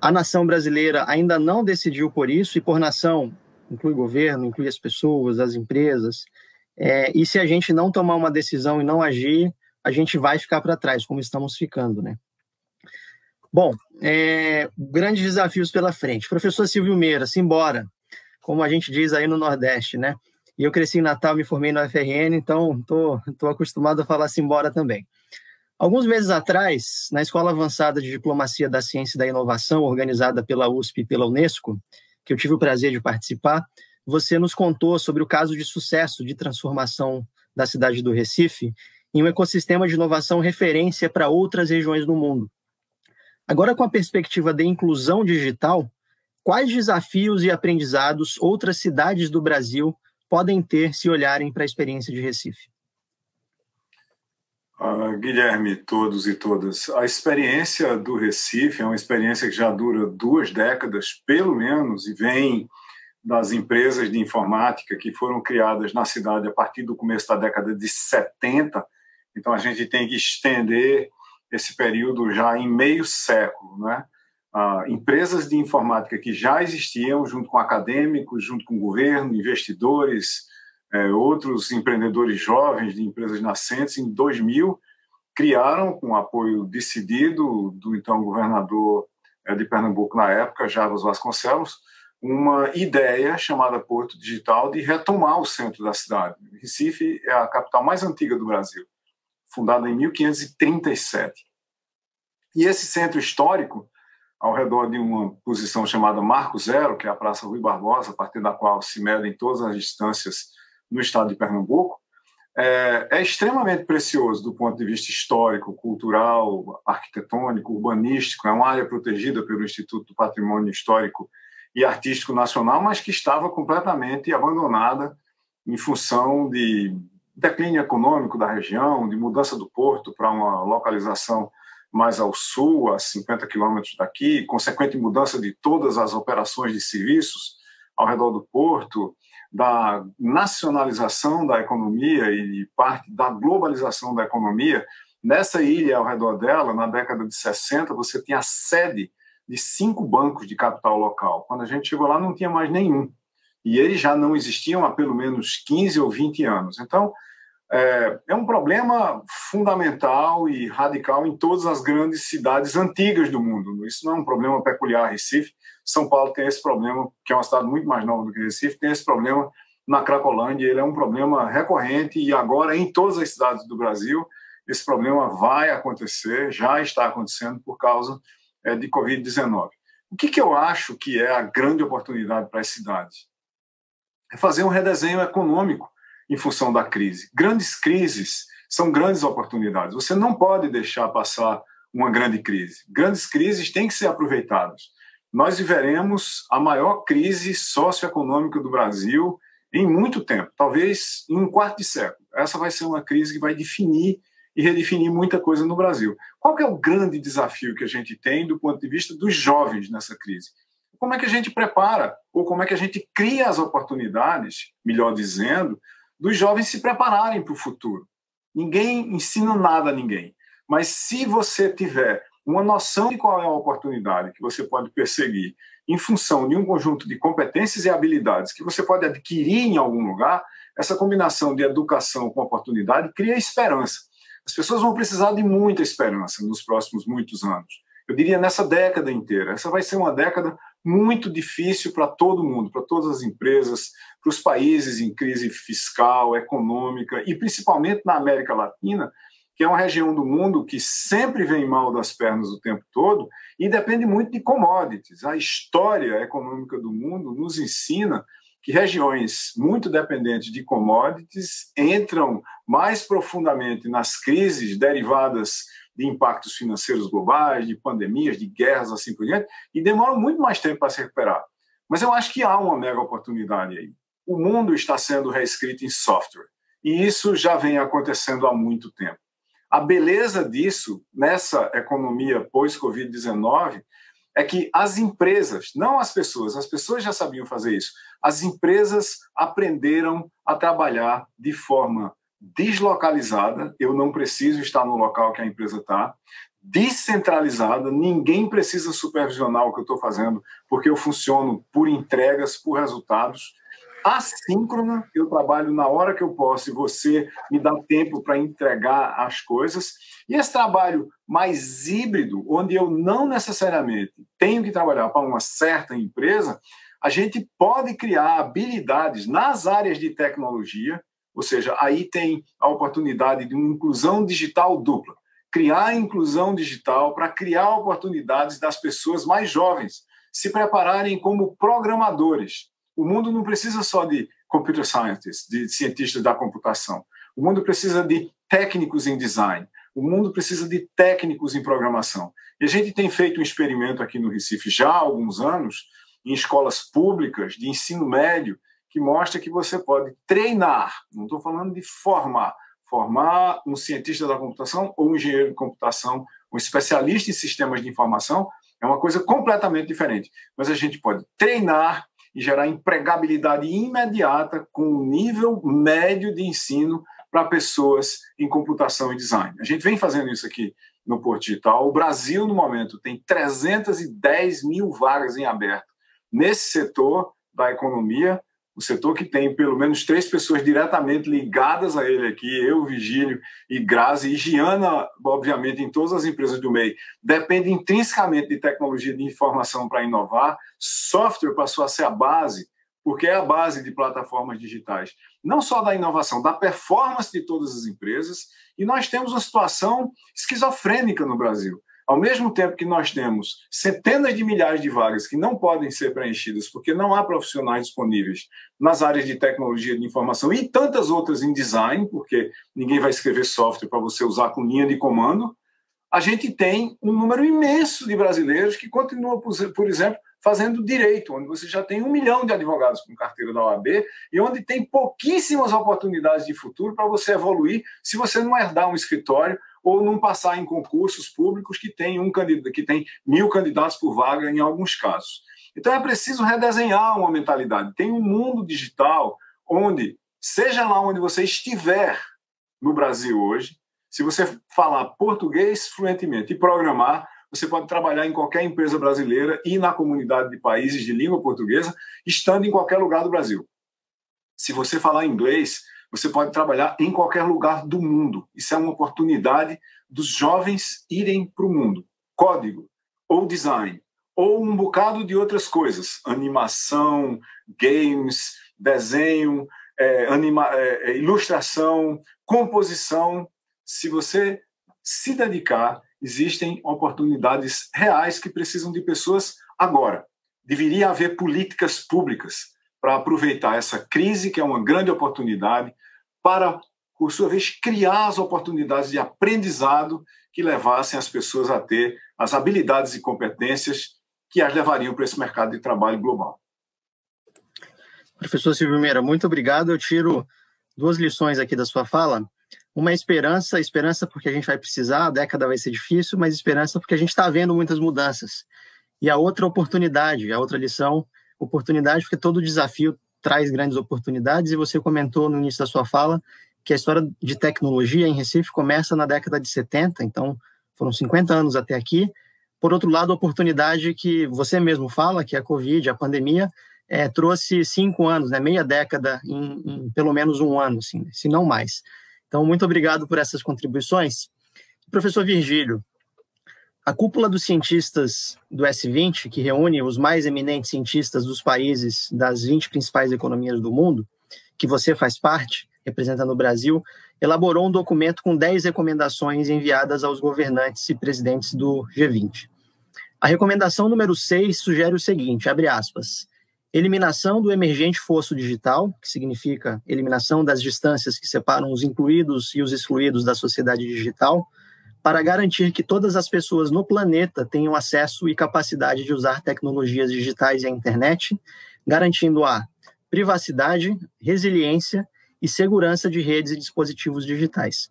A nação brasileira ainda não decidiu por isso, e por nação inclui governo, inclui as pessoas, as empresas, é, e se a gente não tomar uma decisão e não agir, a gente vai ficar para trás, como estamos ficando, né? Bom, é, grandes desafios pela frente. Professor Silvio Meira, simbora, como a gente diz aí no Nordeste, né? E eu cresci em Natal, me formei no FRN, então estou tô, tô acostumado a falar Simbora também. Alguns meses atrás, na Escola Avançada de Diplomacia da Ciência e da Inovação, organizada pela USP e pela Unesco, que eu tive o prazer de participar, você nos contou sobre o caso de sucesso de transformação da cidade do Recife em um ecossistema de inovação referência para outras regiões do mundo. Agora, com a perspectiva de inclusão digital, quais desafios e aprendizados outras cidades do Brasil podem ter se olharem para a experiência de Recife? Uh, Guilherme, todos e todas, a experiência do Recife é uma experiência que já dura duas décadas, pelo menos, e vem das empresas de informática que foram criadas na cidade a partir do começo da década de 70. Então, a gente tem que estender esse período já em meio século, né? Ah, empresas de informática que já existiam, junto com acadêmicos, junto com governo, investidores, é, outros empreendedores jovens de empresas nascentes, em 2000, criaram, com apoio decidido do então governador é, de Pernambuco na época, Jarbas Vasconcelos, uma ideia chamada Porto Digital de retomar o centro da cidade. Recife é a capital mais antiga do Brasil, fundada em 1537. E esse centro histórico ao redor de uma posição chamada Marco Zero, que é a Praça Rui Barbosa, a partir da qual se medem todas as distâncias no estado de Pernambuco, é, é, extremamente precioso do ponto de vista histórico, cultural, arquitetônico, urbanístico. É uma área protegida pelo Instituto do Patrimônio Histórico e Artístico Nacional, mas que estava completamente abandonada em função de declínio econômico da região, de mudança do porto para uma localização mais ao sul, a 50 quilômetros daqui, consequente mudança de todas as operações de serviços ao redor do porto, da nacionalização da economia e parte da globalização da economia. Nessa ilha, ao redor dela, na década de 60, você tinha a sede de cinco bancos de capital local. Quando a gente chegou lá, não tinha mais nenhum. E eles já não existiam há pelo menos 15 ou 20 anos. Então, é, é, um problema fundamental e radical em todas as grandes cidades antigas do mundo. Isso não é um problema peculiar a Recife. São Paulo tem esse problema, que é uma cidade muito mais nova do que Recife, tem esse problema na Cracolândia. Ele é um problema recorrente e agora em todas as cidades do Brasil esse problema vai acontecer, já está acontecendo por causa é, de Covid-19. O que, que eu acho que é a grande oportunidade para as cidades? É fazer um redesenho econômico em função da crise. Grandes crises são grandes oportunidades. Você não pode deixar passar uma grande crise. Grandes crises têm que ser aproveitadas. Nós viveremos a maior crise socioeconômica do Brasil em muito tempo, talvez em um quarto de século. Essa vai ser uma crise que vai definir e redefinir muita coisa no Brasil. Qual é o grande desafio que a gente tem do ponto de vista dos jovens nessa crise? Como é que a gente prepara ou como é que a gente cria as oportunidades, melhor dizendo, dos jovens se prepararem para o futuro. Ninguém ensina nada a ninguém. Mas se você tiver uma noção de qual é a oportunidade que você pode perseguir em função de um conjunto de competências e habilidades que você pode adquirir em algum lugar, essa combinação de educação com oportunidade cria esperança. As pessoas vão precisar de muita esperança nos próximos muitos anos. Eu diria nessa década inteira. Essa vai ser uma década muito difícil para todo mundo, para todas as empresas, para os países em crise fiscal, econômica e principalmente na América Latina, que é uma região do mundo que sempre vem mal das pernas o tempo todo e depende muito de commodities. A história econômica do mundo nos ensina que regiões muito dependentes de commodities entram mais profundamente nas crises derivadas de impactos financeiros globais, de pandemias, de guerras, assim por diante, e demoram muito mais tempo para se recuperar. Mas eu acho que há uma mega oportunidade aí. O mundo está sendo reescrito em software, e isso já vem acontecendo há muito tempo. A beleza disso, nessa economia pós-Covid-19, é que as empresas, não as pessoas, as pessoas já sabiam fazer isso, as empresas aprenderam a trabalhar de forma deslocalizada, eu não preciso estar no local que a empresa está, descentralizada, ninguém precisa supervisionar o que eu estou fazendo, porque eu funciono por entregas, por resultados. Assíncrona, eu trabalho na hora que eu posso e você me dá tempo para entregar as coisas. E esse trabalho mais híbrido, onde eu não necessariamente tenho que trabalhar para uma certa empresa, a gente pode criar habilidades nas áreas de tecnologia, ou seja, aí tem a oportunidade de uma inclusão digital dupla. Criar inclusão digital para criar oportunidades das pessoas mais jovens se prepararem como programadores. O mundo não precisa só de computer scientists, de cientistas da computação. O mundo precisa de técnicos em design. O mundo precisa de técnicos em programação. E a gente tem feito um experimento aqui no Recife já há alguns anos, em escolas públicas de ensino médio, que mostra que você pode treinar, não estou falando de formar, formar um cientista da computação ou um engenheiro de computação, um especialista em sistemas de informação, é uma coisa completamente diferente. Mas a gente pode treinar e gerar empregabilidade imediata com um nível médio de ensino para pessoas em computação e design. A gente vem fazendo isso aqui no Porto Digital. O Brasil, no momento, tem 310 mil vagas em aberto nesse setor da economia, o setor que tem pelo menos três pessoas diretamente ligadas a ele aqui, eu, Vigílio e Grazi, e Giana, obviamente, em todas as empresas do MEI, depende intrinsecamente de tecnologia de informação para inovar. Software passou a ser a base, porque é a base de plataformas digitais, não só da inovação, da performance de todas as empresas. E nós temos uma situação esquizofrênica no Brasil. Ao mesmo tempo que nós temos centenas de milhares de vagas que não podem ser preenchidas porque não há profissionais disponíveis nas áreas de tecnologia de informação e tantas outras em design, porque ninguém vai escrever software para você usar com linha de comando, a gente tem um número imenso de brasileiros que continuam, por exemplo, fazendo direito, onde você já tem um milhão de advogados com carteira da OAB e onde tem pouquíssimas oportunidades de futuro para você evoluir se você não herdar um escritório ou não passar em concursos públicos que tem um candidato, que tem mil candidatos por vaga em alguns casos. Então é preciso redesenhar uma mentalidade. Tem um mundo digital onde, seja lá onde você estiver no Brasil hoje, se você falar português fluentemente e programar, você pode trabalhar em qualquer empresa brasileira e na comunidade de países de língua portuguesa, estando em qualquer lugar do Brasil. Se você falar inglês, você pode trabalhar em qualquer lugar do mundo. Isso é uma oportunidade dos jovens irem para o mundo. Código, ou design, ou um bocado de outras coisas: animação, games, desenho, é, anima, é, é ilustração, composição. Se você se dedicar, existem oportunidades reais que precisam de pessoas agora. Deveria haver políticas públicas para aproveitar essa crise, que é uma grande oportunidade, para, por sua vez, criar as oportunidades de aprendizado que levassem as pessoas a ter as habilidades e competências que as levariam para esse mercado de trabalho global. Professor Silvio Meira, muito obrigado. Eu tiro duas lições aqui da sua fala. Uma é esperança, esperança porque a gente vai precisar, a década vai ser difícil, mas esperança porque a gente está vendo muitas mudanças. E a outra oportunidade, a outra lição oportunidade, porque todo desafio traz grandes oportunidades, e você comentou no início da sua fala que a história de tecnologia em Recife começa na década de 70, então foram 50 anos até aqui. Por outro lado, a oportunidade que você mesmo fala, que a Covid, a pandemia, é, trouxe cinco anos, né, meia década em, em, pelo menos um ano, assim, se não mais. Então, muito obrigado por essas contribuições. Professor Virgílio, a cúpula dos cientistas do S20, que reúne os mais eminentes cientistas dos países das 20 principais economias do mundo, que você faz parte, representando o Brasil, elaborou um documento com 10 recomendações enviadas aos governantes e presidentes do G20. A recomendação número 6 sugere o seguinte, abre aspas, eliminação do emergente fosso digital, que significa eliminação das distâncias que separam os incluídos e os excluídos da sociedade digital, para garantir que todas as pessoas no planeta tenham acesso e capacidade de usar tecnologias digitais e a internet, garantindo a privacidade, resiliência e segurança de redes e dispositivos digitais.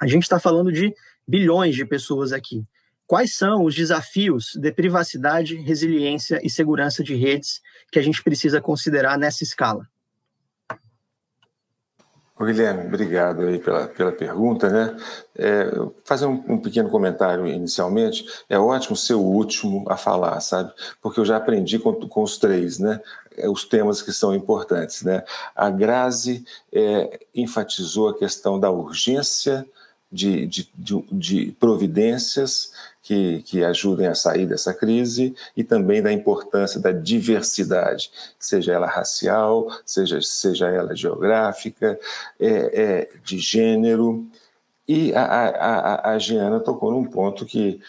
A gente está falando de bilhões de pessoas aqui. Quais são os desafios de privacidade, resiliência e segurança de redes que a gente precisa considerar nessa escala? Guilherme, obrigado aí pela, pela pergunta, né? É, fazer um, um, pequeno comentário inicialmente. É ótimo ser o último a falar, sabe? Porque eu já aprendi com, com os três, né? É, os temas que são importantes, né? A Grazi é, enfatizou a questão da urgência de, de, de, de providências que, que, ajudem a sair dessa crise e também da importância da diversidade, seja ela racial, seja, seja ela geográfica, é, é, de gênero. E a, a, a, Giana tocou num ponto que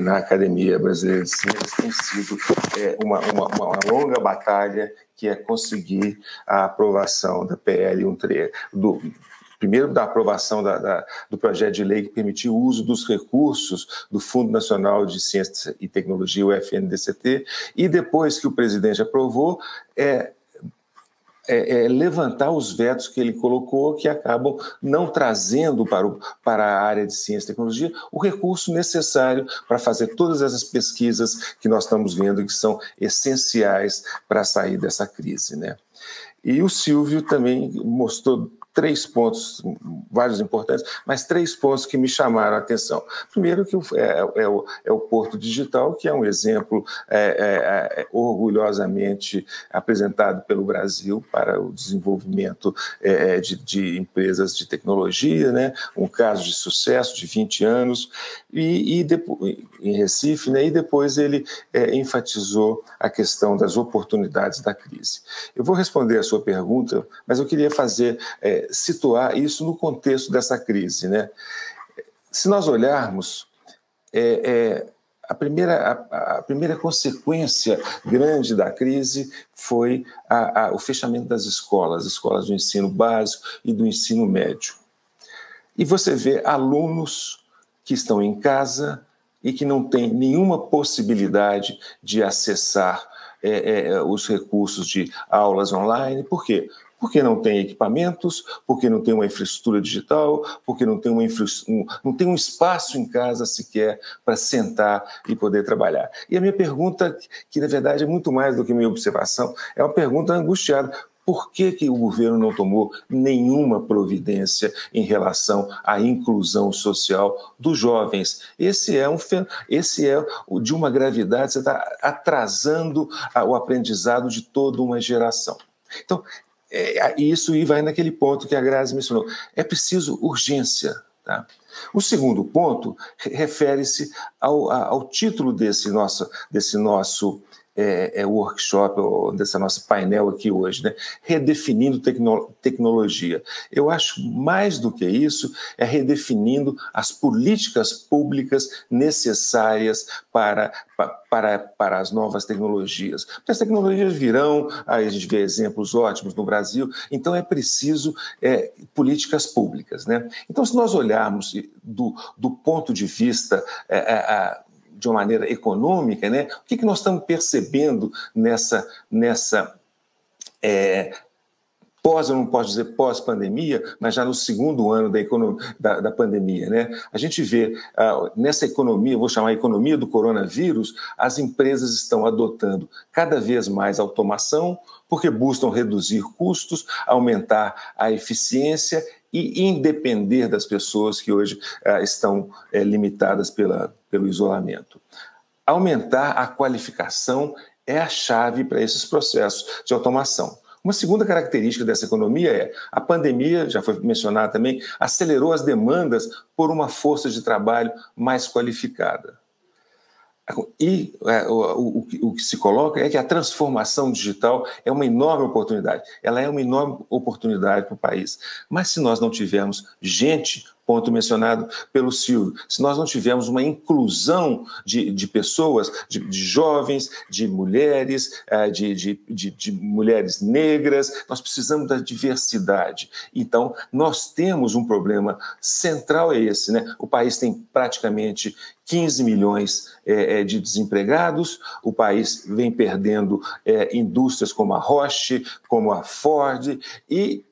na Academia Brasileira de Ciências tem sido é, uma, uma, uma, longa batalha que é conseguir a aprovação da PL 13, do, primeiro da aprovação da, da, do projeto de lei que permitiu o uso dos recursos do Fundo Nacional de Ciência e Tecnologia, o FNDCT, e depois que o presidente aprovou, é, é, é, levantar os vetos que ele colocou, que acabam não trazendo para, o, para a área de ciência e tecnologia o recurso necessário para fazer todas essas pesquisas que nós estamos vendo que são essenciais para sair dessa crise. Né? E o Silvio também mostrou três pontos, vários importantes, mas três pontos que me chamaram a atenção. Primeiro, que é, é, o, é o Porto Digital, que é um exemplo é, é, é orgulhosamente apresentado pelo Brasil para o desenvolvimento é, de, de, empresas de tecnologia, né? um caso de sucesso de 20 anos, e, e depois, em Recife, né? e depois ele enfatizou a questão das oportunidades da crise. Eu vou responder a sua pergunta, mas eu queria fazer situar isso no contexto dessa crise. Né? Se nós olharmos, é, é, a, primeira, a, a, primeira consequência grande da crise foi a, o fechamento das escolas, escolas do ensino básico e do ensino médio. E você vê alunos que estão em casa e que não têm nenhuma possibilidade de acessar é, é, os recursos de aulas online. Por quê? Porque não tem equipamentos, porque não tem uma infraestrutura digital, porque não tem, uma infra... um, não tem um espaço em casa sequer para sentar e poder trabalhar. E a minha pergunta, que na verdade é muito mais do que minha observação, é uma pergunta angustiada. Por que, que o governo não tomou nenhuma providência em relação à inclusão social dos jovens? Esse é um esse é de uma gravidade, você está atrasando o aprendizado de toda uma geração. Então, é, isso vai naquele ponto que a Grazi mencionou. É preciso urgência. Tá? O segundo ponto refere-se ao, ao, título desse nosso, desse nosso é, é, workshop, ou dessa nossa painel aqui hoje, né? redefinindo tecno tecnologia. Eu acho mais do que isso, é redefinindo as políticas públicas necessárias para, para, para as novas tecnologias. Porque as tecnologias virão, a gente vê exemplos ótimos no Brasil, então é preciso é, políticas públicas. Né? Então, se nós olharmos do, do ponto de vista é, é, de uma maneira econômica, né? O que, que nós estamos percebendo nessa, nessa é, pós, eu não posso dizer pós-pandemia, mas já no segundo ano da, da, da pandemia. Né? A gente vê uh, nessa economia, vou chamar economia do coronavírus, as empresas estão adotando cada vez mais automação, porque buscam reduzir custos, aumentar a eficiência e independer das pessoas que hoje uh, estão uh, limitadas pela, pelo isolamento. Aumentar a qualificação é a chave para esses processos de automação. Uma segunda característica dessa economia é a pandemia, já foi mencionada também, acelerou as demandas por uma força de trabalho mais qualificada. E é, o, o, o, que se coloca é que a transformação digital é uma enorme oportunidade. Ela é uma enorme oportunidade para o país. Mas se nós não tivermos gente ponto mencionado pelo Silvio. Se nós não tivermos uma inclusão de, de pessoas, de, de, jovens, de mulheres, de, de, de, mulheres negras, nós precisamos da diversidade. Então, nós temos um problema central é esse, né? O país tem praticamente 15 milhões é, de desempregados, o país vem perdendo é, indústrias como a Roche, como a Ford, e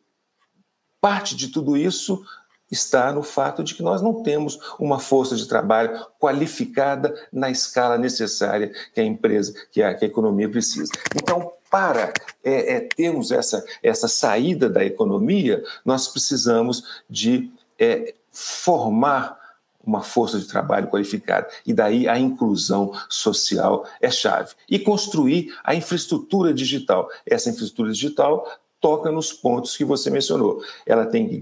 parte de tudo isso está no fato de que nós não temos uma força de trabalho qualificada na escala necessária que a empresa, que a, que a economia precisa. Então, para é, é, termos essa, essa saída da economia, nós precisamos de é, formar uma força de trabalho qualificada. E daí a inclusão social é chave. E construir a infraestrutura digital. Essa infraestrutura digital toca nos pontos que você mencionou. Ela tem que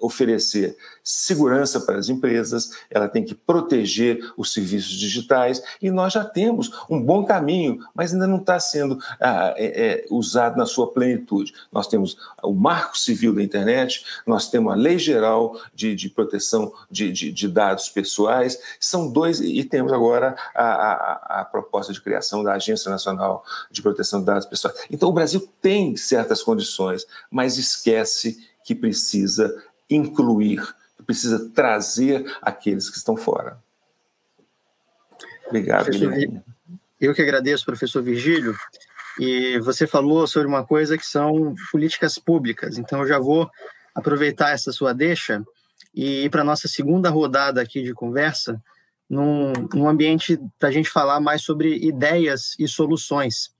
oferecer segurança para as empresas, ela tem que proteger os serviços digitais, e nós já temos um bom caminho, mas ainda não está sendo ah, é, é, usado na sua plenitude. Nós temos o Marco Civil da Internet, nós temos a Lei Geral de, de Proteção de, de, de, Dados Pessoais, são dois, e temos agora a, a, a proposta de criação da Agência Nacional de Proteção de Dados Pessoais. Então, o Brasil tem certas condições, mas esquece que precisa incluir, que precisa trazer aqueles que estão fora. Obrigado, professor, Guilherme. Eu que agradeço, professor Virgílio. E você falou sobre uma coisa que são políticas públicas. Então, eu já vou aproveitar essa sua deixa e ir para a nossa segunda rodada aqui de conversa, num, num ambiente para a gente falar mais sobre ideias e soluções.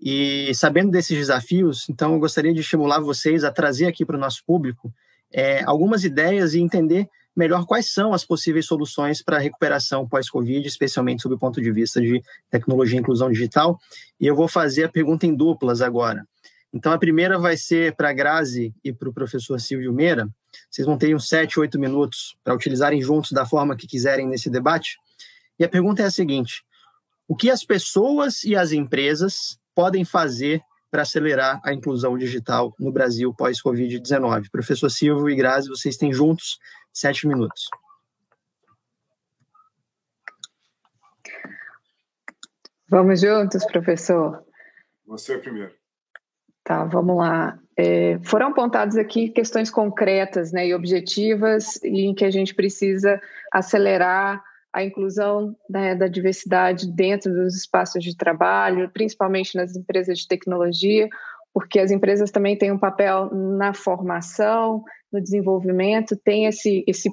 E sabendo desses desafios, então eu gostaria de estimular vocês a trazer aqui para o nosso público é, algumas ideias e entender melhor quais são as possíveis soluções para a recuperação pós-Covid, especialmente sob o ponto de vista de tecnologia e inclusão digital. E eu vou fazer a pergunta em duplas agora. Então, a primeira vai ser para a Grazi e para o professor Silvio Meira. Vocês vão ter uns sete, oito minutos para utilizarem juntos da forma que quiserem nesse debate. E a pergunta é a seguinte: o que as pessoas e as empresas podem fazer para acelerar a inclusão digital no Brasil pós-Covid-19? Professor Silvio e Grazi, vocês têm juntos sete minutos. Vamos juntos, professor? Você primeiro. Tá, vamos lá. É, foram apontadas aqui questões concretas né, e objetivas em que a gente precisa acelerar a inclusão né, da diversidade dentro dos espaços de trabalho, principalmente nas empresas de tecnologia, porque as empresas também têm um papel na formação, no desenvolvimento, tem esse, esse,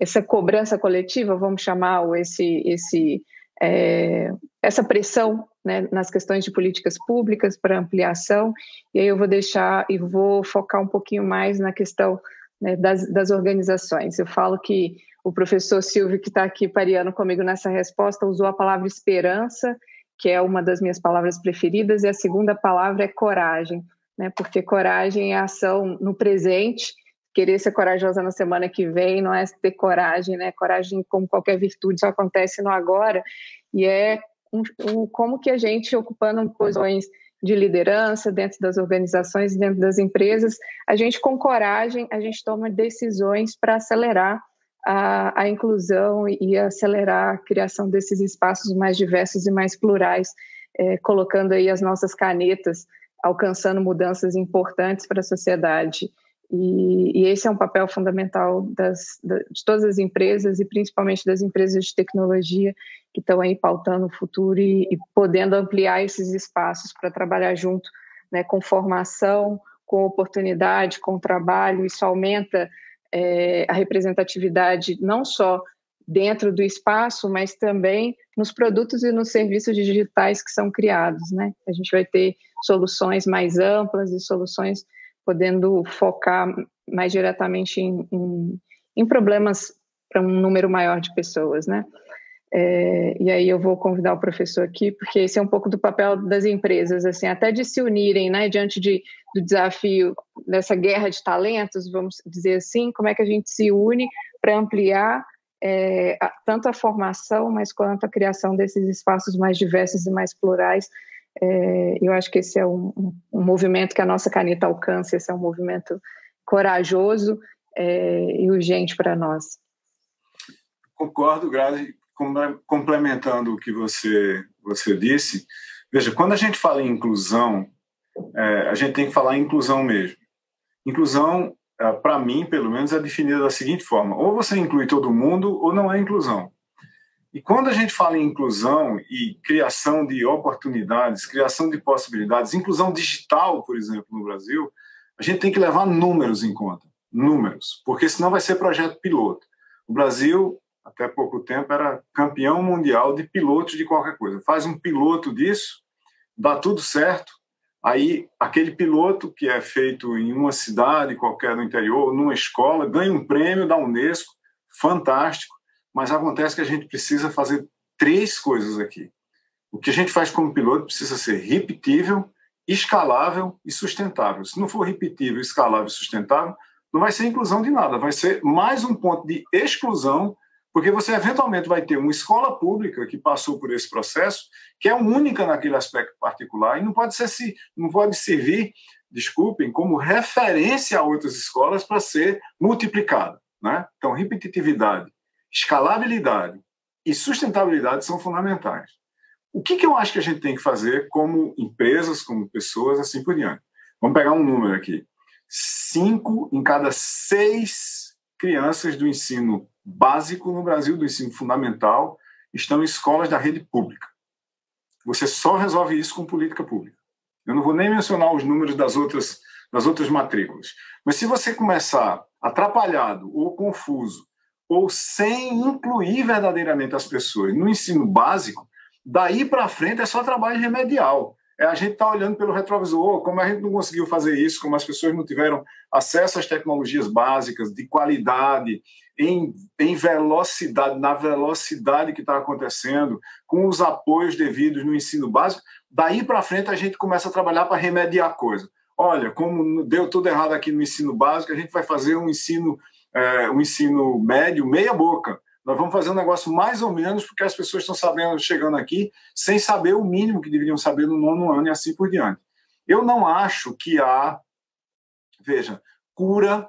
essa cobrança coletiva, vamos chamar, ou esse, esse, é, essa pressão né, nas questões de políticas públicas para ampliação, e aí eu vou deixar e vou focar um pouquinho mais na questão né, das, das organizações. Eu falo que o professor Silvio, que está aqui pareando comigo nessa resposta, usou a palavra esperança, que é uma das minhas palavras preferidas, e a segunda palavra é coragem, né? porque coragem é ação no presente, querer ser corajosa na semana que vem não é ter coragem, né? Coragem, como qualquer virtude, só acontece no agora, e é um, um, como que a gente, ocupando posições de liderança dentro das organizações, dentro das empresas, a gente com coragem, a gente toma decisões para acelerar a, a, inclusão e acelerar a criação desses espaços mais diversos e mais plurais, é, colocando aí as nossas canetas, alcançando mudanças importantes para a sociedade. E, e, esse é um papel fundamental das, de todas as empresas e principalmente das empresas de tecnologia que estão aí pautando o futuro e, e podendo ampliar esses espaços para trabalhar junto né, com formação, com oportunidade, com trabalho. Isso aumenta é, a representatividade não só dentro do espaço, mas também nos produtos e nos serviços digitais que são criados, né? A gente vai ter soluções mais amplas e soluções podendo focar mais diretamente em, em, em problemas para um número maior de pessoas, né? É, e aí eu vou convidar o professor aqui, porque esse é um pouco do papel das empresas, assim, até de se unirem, né, diante de, do desafio dessa guerra de talentos, vamos dizer assim, como é que a gente se une para ampliar é, a, tanto a formação, mas quanto a criação desses espaços mais diversos e mais plurais. É, eu acho que esse é um, um, movimento que a nossa caneta alcança, esse é um movimento corajoso é, e urgente para nós. Concordo, Grazi complementando o que você, você disse, veja, quando a gente fala em inclusão, é, a gente tem que falar em inclusão mesmo. Inclusão, é, para mim, pelo menos, é definida da seguinte forma: ou você inclui todo mundo, ou não é inclusão. E quando a gente fala em inclusão e criação de oportunidades, criação de possibilidades, inclusão digital, por exemplo, no Brasil, a gente tem que levar números em conta. Números, porque senão vai ser projeto piloto. O Brasil até pouco tempo, era campeão mundial de pilotos de qualquer coisa. Faz um piloto disso, dá tudo certo, aí aquele piloto que é feito em uma cidade qualquer no interior, numa escola, ganha um prêmio da Unesco, fantástico, mas acontece que a gente precisa fazer três coisas aqui. O que a gente faz como piloto precisa ser repetível, escalável e sustentável. Se não for repetível, escalável e sustentável, não vai ser inclusão de nada, vai ser mais um ponto de exclusão, porque você eventualmente vai ter uma escola pública que passou por esse processo, que é única naquele aspecto particular e não pode ser não pode servir, desculpem, como referência a outras escolas para ser multiplicada, né? Então, repetitividade, escalabilidade e sustentabilidade são fundamentais. O que, que eu acho que a gente tem que fazer como empresas, como pessoas, assim por diante? Vamos pegar um número aqui cinco em cada seis crianças do ensino básico no Brasil, do ensino fundamental, estão em escolas da rede pública. Você só resolve isso com política pública. Eu não vou nem mencionar os números das outras, das outras matrículas. Mas se você começar atrapalhado ou confuso, ou sem incluir verdadeiramente as pessoas no ensino básico, daí para frente é só trabalho remedial a gente estar tá olhando pelo retrovisor, como a gente não conseguiu fazer isso, como as pessoas não tiveram acesso às tecnologias básicas, de qualidade, em, em velocidade, na velocidade que está acontecendo, com os apoios devidos no ensino básico, daí para frente a gente começa a trabalhar para remediar a coisa. Olha, como deu tudo errado aqui no ensino básico, a gente vai fazer um ensino, é, um ensino médio meia boca nós vamos fazer um negócio mais ou menos porque as pessoas estão sabendo, chegando aqui, sem saber o mínimo que deveriam saber no nono ano e assim por diante. Eu não acho que há, veja, cura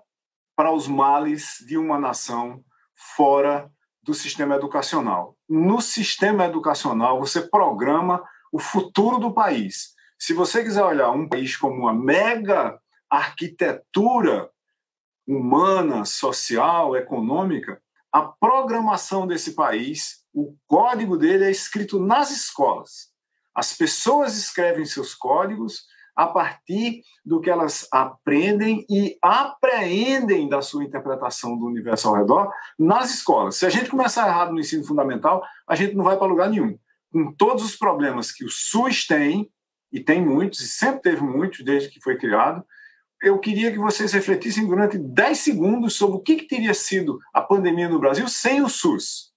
para os males de uma nação fora do sistema educacional. No sistema educacional, você programa o futuro do país. Se você quiser olhar um país como uma mega arquitetura humana, social, econômica, a programação desse país, o código dele é escrito nas escolas. As pessoas escrevem seus códigos a partir do que elas aprendem e apreendem da sua interpretação do universo ao redor nas escolas. Se a gente começar errado no ensino fundamental, a gente não vai para lugar nenhum. Com todos os problemas que o SUS tem, e tem muitos, e sempre teve muitos desde que foi criado, eu queria que vocês refletissem durante 10 segundos sobre o que, que teria sido a pandemia no Brasil sem o SUS.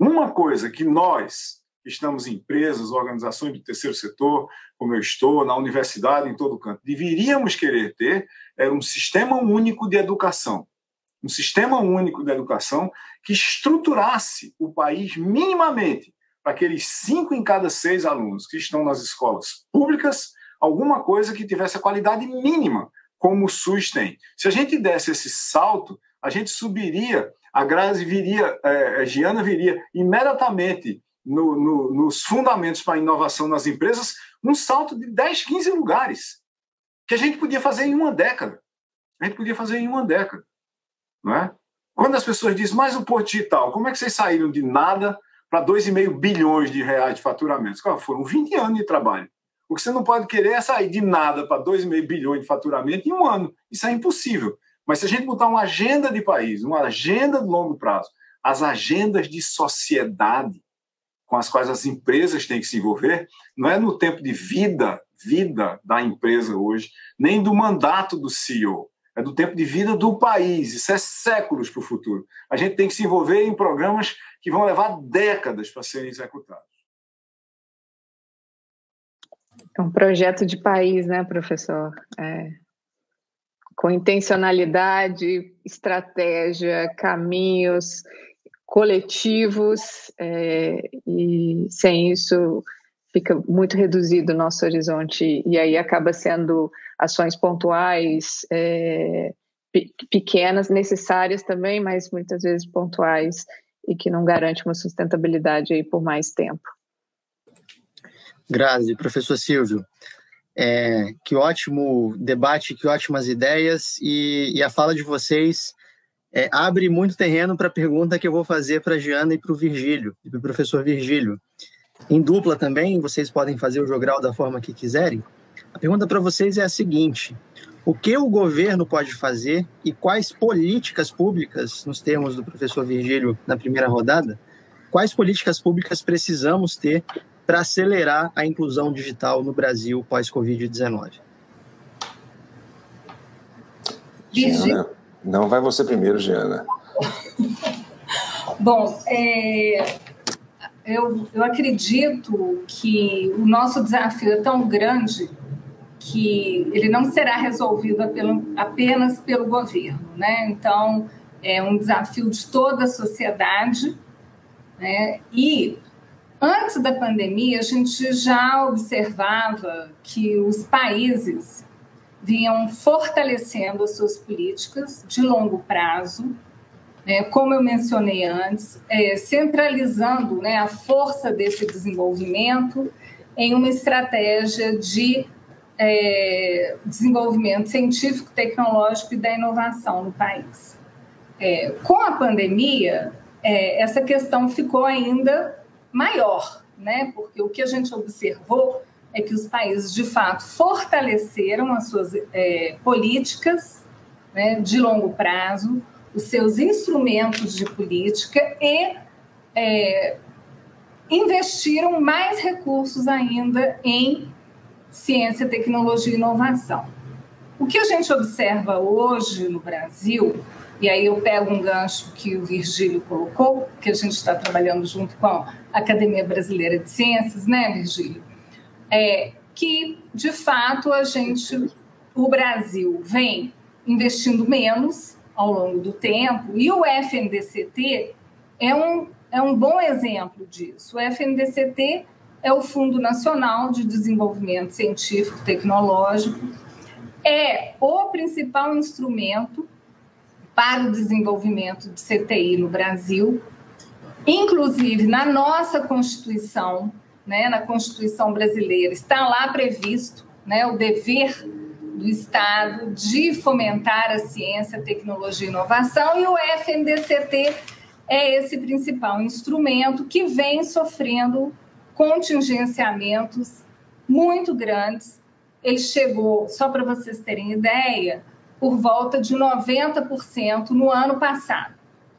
Uma coisa que nós, que estamos em empresas, organizações do terceiro setor, como eu estou, na universidade, em todo canto, deveríamos querer ter é um sistema único de educação. Um sistema único de educação que estruturasse o país minimamente para aqueles cinco em cada seis alunos que estão nas escolas públicas, alguma coisa que tivesse a qualidade mínima como o SUS tem. Se a gente desse esse salto, a gente subiria, a Grazi viria, é, a Giana viria imediatamente no, no, nos fundamentos para a inovação nas empresas, um salto de 10, 15 lugares, que a gente podia fazer em uma década. A gente podia fazer em uma década. Não é? Quando as pessoas dizem, mas o Porto Digital, como é que vocês saíram de nada para 2,5 bilhões de reais de faturamento? Foram 20 anos de trabalho. O que você não pode querer é sair de nada para 2,5 bilhões de faturamento em um ano. Isso é impossível. Mas se a gente botar uma agenda de país, uma agenda de longo prazo, as agendas de sociedade com as quais as empresas têm que se envolver, não é no tempo de vida, vida da empresa hoje, nem do mandato do CEO, é do tempo de vida do país. Isso é séculos para o futuro. A gente tem que se envolver em programas que vão levar décadas para serem executados. É um projeto de país, né, professor? É, com intencionalidade, estratégia, caminhos coletivos, é, e sem isso fica muito reduzido o nosso horizonte, e aí acaba sendo ações pontuais, é, pequenas, necessárias também, mas muitas vezes pontuais, e que não garante uma sustentabilidade aí por mais tempo. Grazi, professor Silvio, é, que ótimo debate, que ótimas ideias e, e a fala de vocês é, abre muito terreno para a pergunta que eu vou fazer para a Giana e para o Virgílio, e para o professor Virgílio. Em dupla também, vocês podem fazer o jogral da forma que quiserem. A pergunta para vocês é a seguinte: o que o governo pode fazer e quais políticas públicas, nos termos do professor Virgílio na primeira rodada, quais políticas públicas precisamos ter para acelerar a inclusão digital no Brasil pós-Covid-19? Giana, não vai você primeiro, Giana. (laughs) Bom, é, eu, eu acredito que o nosso desafio é tão grande que ele não será resolvido apenas pelo governo, né? Então é um desafio de toda a sociedade, né? E antes da pandemia a gente já observava que os países vinham fortalecendo as suas políticas de longo prazo, né? como eu mencionei antes, é, centralizando né, a força desse desenvolvimento em uma estratégia de é, desenvolvimento científico, tecnológico e da inovação no país. É, com a pandemia, é, essa questão ficou ainda maior, né? porque o que a gente observou é que os países, de fato, fortaleceram as suas é, políticas né, de longo prazo, os seus instrumentos de política e é, investiram mais recursos ainda em ciência, tecnologia e inovação. O que a gente observa hoje no Brasil, e aí eu pego um gancho que o Virgílio colocou, que a gente está trabalhando junto com a Academia Brasileira de Ciências, né, Virgílio? É que, de fato, a gente, o Brasil vem investindo menos ao longo do tempo, e o FNDCT é um, é um bom exemplo disso. O FNDCT é o Fundo Nacional de Desenvolvimento Científico e Tecnológico, é o principal instrumento para o desenvolvimento de CTI no Brasil. Inclusive, na nossa Constituição, né, na Constituição brasileira, está lá previsto né, o dever do Estado de fomentar a ciência, tecnologia e inovação, e o FNDCT é esse principal instrumento que vem sofrendo contingenciamentos muito grandes. Ele chegou, só para vocês terem ideia, por volta de 90% no ano passado,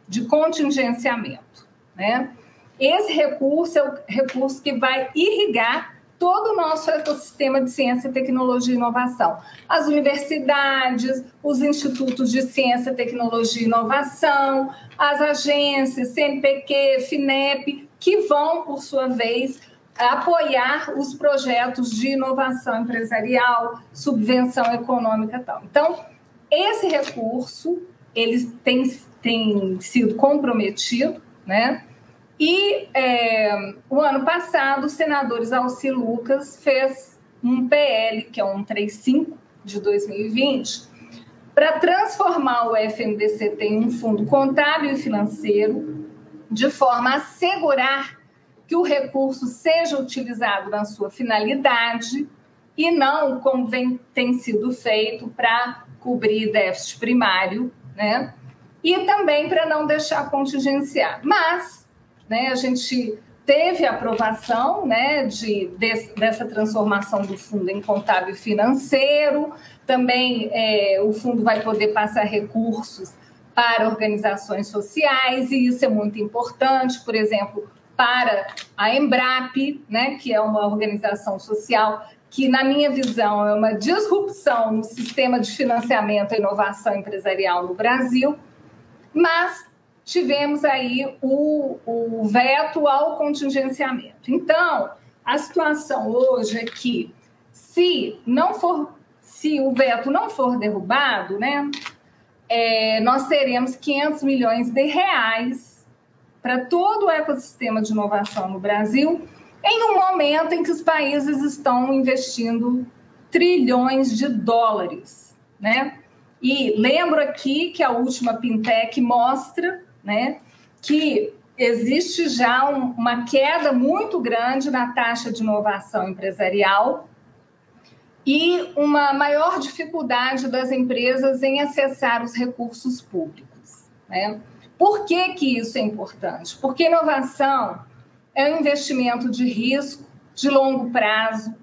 de contingenciamento. Né? Esse recurso é o recurso que vai irrigar todo o nosso ecossistema de ciência, tecnologia e inovação. As universidades, os institutos de ciência, tecnologia e inovação, as agências, CNPq, FINEP, que vão, por sua vez, apoiar os projetos de inovação empresarial, subvenção econômica e tal. Então, esse recurso ele tem, tem sido comprometido, né? E é, o ano passado, o senador Alci Lucas fez um PL, que é um 35 de 2020, para transformar o FNDCT em um fundo contábil e financeiro, de forma a assegurar que o recurso seja utilizado na sua finalidade e não como vem, tem sido feito para cobrir déficit primário, né? E também para não deixar contingenciar. Mas né, a gente teve aprovação né, de, de, dessa transformação do fundo em contábil financeiro. Também é, o fundo vai poder passar recursos para organizações sociais, e isso é muito importante. Por exemplo, para a Embrap, né, que é uma organização social que, na minha visão, é uma disrupção no sistema de financiamento e inovação empresarial no Brasil, mas tivemos aí o, o veto ao contingenciamento. Então, a situação hoje é que, se não for, se o veto não for derrubado, né, é, nós teremos 500 milhões de reais para todo o ecossistema de inovação no Brasil, em um momento em que os países estão investindo trilhões de dólares, né? E lembro aqui que a última Pintec mostra, né, que existe já um, uma queda muito grande na taxa de inovação empresarial e uma maior dificuldade das empresas em acessar os recursos públicos, né? Por que, que isso é importante? Porque inovação é um investimento de risco, de longo prazo.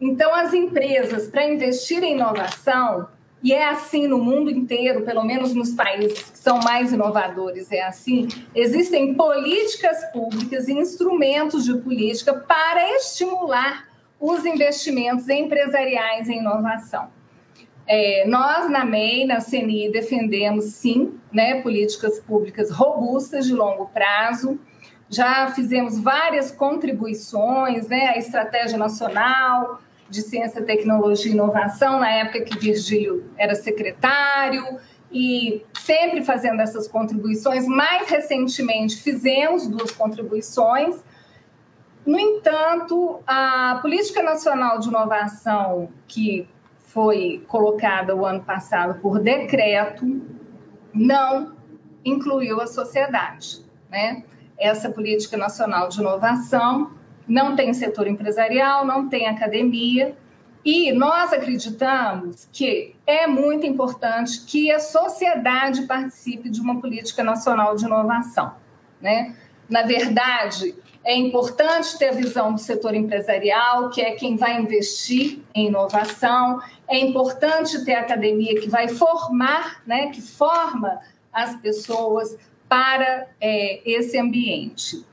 Então, as empresas, para investir em inovação, e é assim no mundo inteiro, pelo menos nos países que são mais inovadores, é assim, existem políticas públicas e instrumentos de política para estimular os investimentos empresariais em inovação. É, nós, na MEI, na CNI, defendemos, sim, né, políticas públicas robustas de longo prazo. Já fizemos várias contribuições, né, a Estratégia Nacional de Ciência, Tecnologia e Inovação, na época que Virgílio era secretário, e sempre fazendo essas contribuições. Mais recentemente, fizemos duas contribuições. No entanto, a Política Nacional de Inovação, que foi colocada o ano passado por decreto, não incluiu a sociedade. Né? Essa Política Nacional de Inovação não tem setor empresarial, não tem academia, e nós acreditamos que é muito importante que a sociedade participe de uma política nacional de inovação. Né? Na verdade, é importante ter a visão do setor empresarial, que é quem vai investir em inovação. É importante ter a academia que vai formar, né, que forma as pessoas para é, esse ambiente.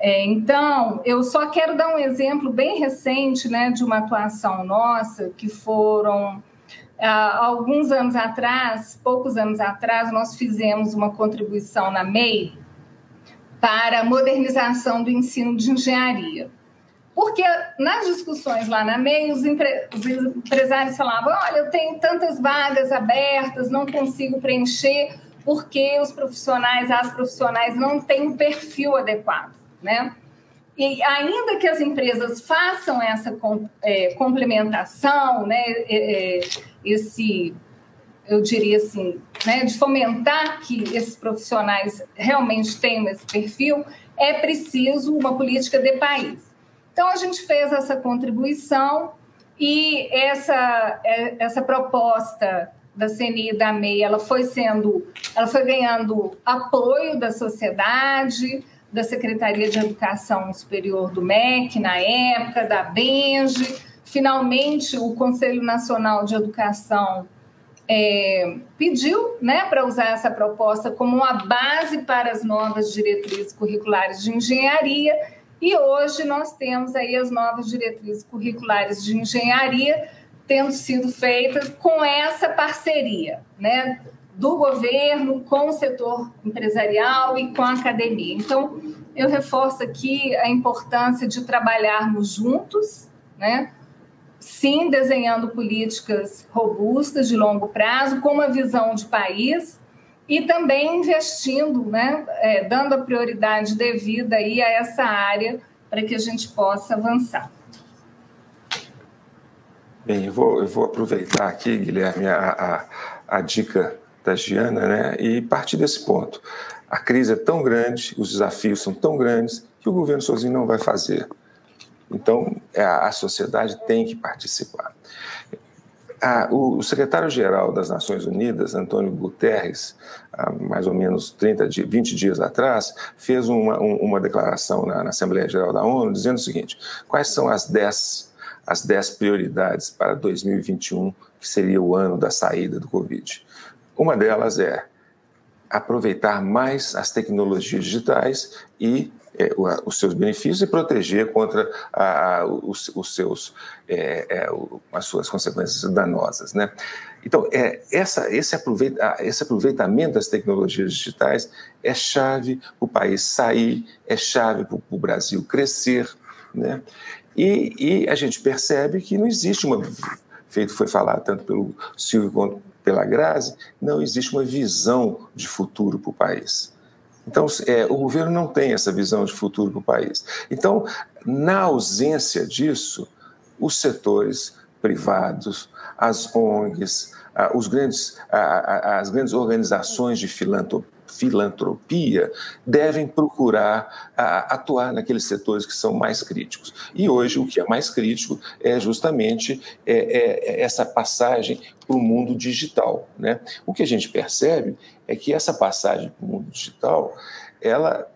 É, então, eu só quero dar um exemplo bem recente né, de uma atuação nossa, que foram há alguns anos atrás, poucos anos atrás, nós fizemos uma contribuição na MEI para a modernização do ensino de engenharia. Porque nas discussões lá na MEI, os, empre... os empresários falavam: olha, eu tenho tantas vagas abertas, não consigo preencher, porque os profissionais, as profissionais não têm um perfil adequado né? E ainda que as empresas façam essa é, complementação, né, é, é, esse, eu diria assim, né, de fomentar que esses profissionais realmente tenham esse perfil, é preciso uma política de país. Então, a gente fez essa contribuição e essa, essa proposta da CNI da MEI, ela foi sendo, ela foi ganhando apoio da sociedade, da Secretaria de Educação Superior do MEC, na época, da BENGE. Finalmente, o Conselho Nacional de Educação é, pediu né, para usar essa proposta como uma base para as novas diretrizes curriculares de engenharia. E hoje nós temos aí as novas diretrizes curriculares de engenharia tendo sido feitas com essa parceria, né? do governo com o setor empresarial e com a academia. Então, eu reforço aqui a importância de trabalharmos juntos, né? Sim, desenhando políticas robustas de longo prazo, com uma visão de país e também investindo, né? É, dando a prioridade devida aí a essa área para que a gente possa avançar. Bem, eu vou, eu vou aproveitar aqui, Guilherme, a, a, a dica da Giana, né? e partir desse ponto. A crise é tão grande, os desafios são tão grandes, que o governo sozinho não vai fazer. Então, é, a sociedade tem que participar. o secretário-geral das Nações Unidas, Antônio Guterres, há mais ou menos 30, 20 dias atrás, fez uma, uma declaração na, na Assembleia Geral da ONU dizendo o seguinte: quais são as 10, as 10 prioridades para 2021, que seria o ano da saída do Covid? Uma delas é aproveitar mais as tecnologias digitais e é, os seus benefícios e proteger contra a, a, os, os, seus, é, é, as suas consequências danosas. Né? Então, é, essa, esse, aproveita, esse aproveitamento das tecnologias digitais é chave para o país sair, é chave para o Brasil crescer. Né? E, e, a gente percebe que não existe uma. Feito foi falado tanto pelo Silvio quanto pela Grazi, não existe uma visão de futuro para o país. Então, é, o governo não tem essa visão de futuro para o país. Então, na ausência disso, os setores privados, as ONGs, os grandes, as grandes organizações de filantropia, filantropia devem procurar a, atuar naqueles setores que são mais críticos. E hoje o que é mais crítico é justamente é, é, é essa passagem para o mundo digital. Né? O que a gente percebe é que essa passagem para o mundo digital, ela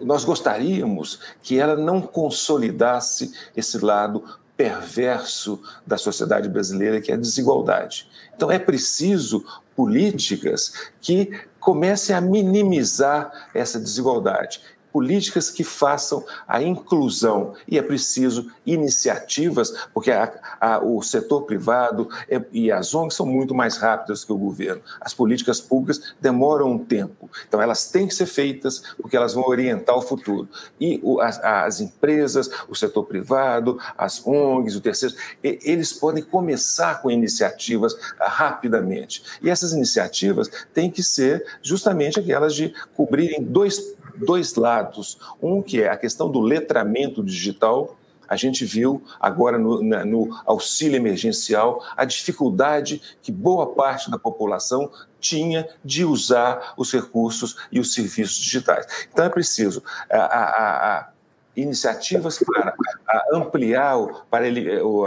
nós gostaríamos que ela não consolidasse esse lado perverso da sociedade brasileira, que é a desigualdade. Então, é preciso políticas que comecem a minimizar essa desigualdade. Políticas que façam a inclusão. E é preciso iniciativas, porque a, a, o setor privado é, e as ONGs são muito mais rápidas que o governo. As políticas públicas demoram um tempo. Então, elas têm que ser feitas porque elas vão orientar o futuro. E o, as, as, empresas, o setor privado, as ONGs, o terceiro, eles podem começar com iniciativas ah, rapidamente. E essas iniciativas têm que ser justamente aquelas de cobrirem dois dois lados. Um que é a questão do letramento digital. A gente viu agora no, na, no auxílio emergencial a dificuldade que boa parte da população tinha de usar os recursos e os serviços digitais. Então é preciso a, a, a iniciativas para ampliar para ele, o,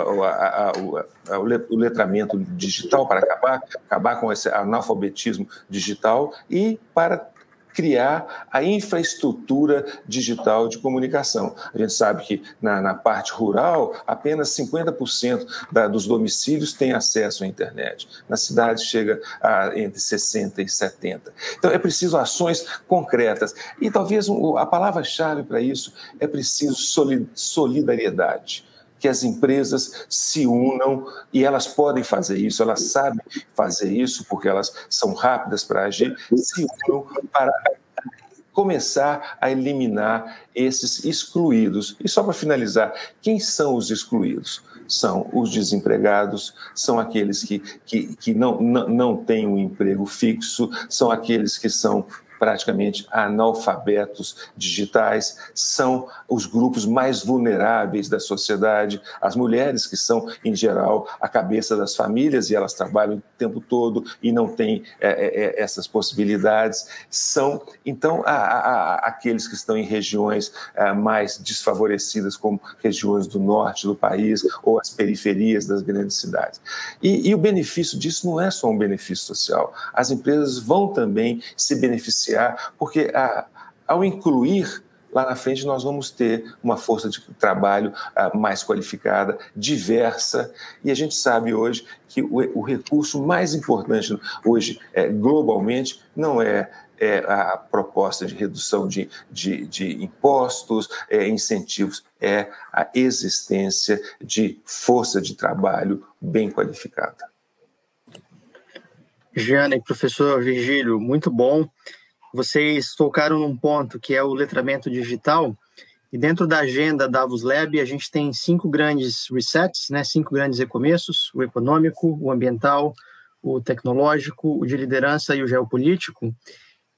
o, letramento digital, para acabar, acabar com esse analfabetismo digital e para criar a infraestrutura digital de comunicação. A gente sabe que na, na parte rural, apenas 50% da, dos domicílios têm acesso à internet. Na cidade chega a entre 60% e 70%. Então é preciso ações concretas. E talvez a palavra-chave para isso é preciso solidariedade que as empresas se unam e elas podem fazer isso, elas sabem fazer isso porque elas são rápidas para agir, se unam para começar a eliminar esses excluídos. E só para finalizar, quem são os excluídos? São os desempregados, são aqueles que, que, que não, não, não têm um emprego fixo, são aqueles que são praticamente analfabetos digitais, são os grupos mais vulneráveis da sociedade, as mulheres que são, em geral, a cabeça das famílias e elas trabalham o tempo todo e não têm é, é, é essas possibilidades, são, então, a, a, aqueles que estão em regiões é, mais desfavorecidas, como regiões do norte do país ou as periferias das grandes cidades. E, e o benefício disso não é só um benefício social, as empresas vão também se beneficiar porque a, ao incluir lá na frente nós vamos ter uma força de trabalho uh, mais qualificada, diversa, e a gente sabe hoje que o, o recurso mais importante hoje, é, globalmente, não é, é, a proposta de redução de, de, de impostos, é, incentivos, é a existência de força de trabalho bem qualificada. Jana e professor Virgílio, muito bom. Vocês tocaram num ponto que é o letramento digital. E dentro da agenda da Davos Lab, a gente tem cinco grandes resets, né? cinco grandes recomeços: o econômico, o ambiental, o tecnológico, o de liderança e o geopolítico.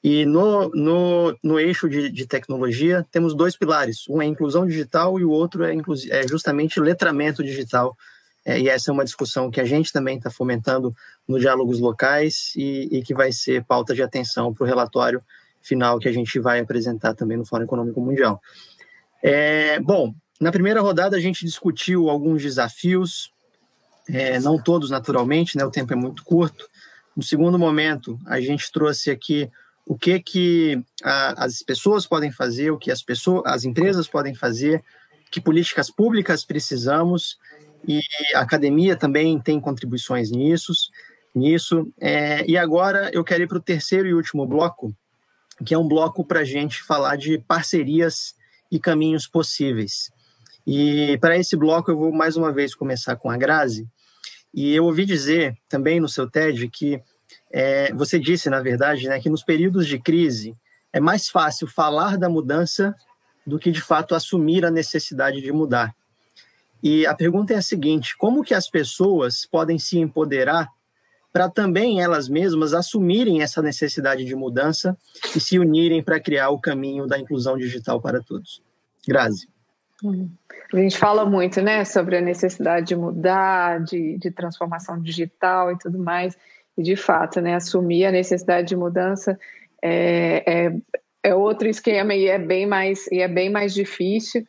E no, no, no eixo de, de, tecnologia, temos dois pilares: um é inclusão digital e o outro é, é justamente letramento digital. É, e essa é uma discussão que a gente também está fomentando no Diálogos Locais e, e, que vai ser pauta de atenção para o relatório final que a gente vai apresentar também no Fórum Econômico Mundial. É, bom, na primeira rodada a gente discutiu alguns desafios, é, não todos naturalmente, né, o tempo é muito curto. No segundo momento, a gente trouxe aqui o que, que a, as pessoas podem fazer, o que as, pessoas, as empresas podem fazer, que políticas públicas precisamos e a academia também tem contribuições nisso. nisso. É, e agora eu quero ir para o terceiro e último bloco, que é um bloco para a gente falar de parcerias e caminhos possíveis. E para esse bloco eu vou mais uma vez começar com a Grazi. E eu ouvi dizer também no seu TED que é, você disse, na verdade, né, que nos períodos de crise é mais fácil falar da mudança do que de fato assumir a necessidade de mudar. E a pergunta é a seguinte: como que as pessoas podem se empoderar para também elas mesmas assumirem essa necessidade de mudança e se unirem para criar o caminho da inclusão digital para todos? Grazi. Uhum. A gente fala muito, né, sobre a necessidade de mudar, de, de transformação digital e tudo mais. E de fato, né, assumir a necessidade de mudança é, é, é outro esquema e é bem mais e é bem mais difícil.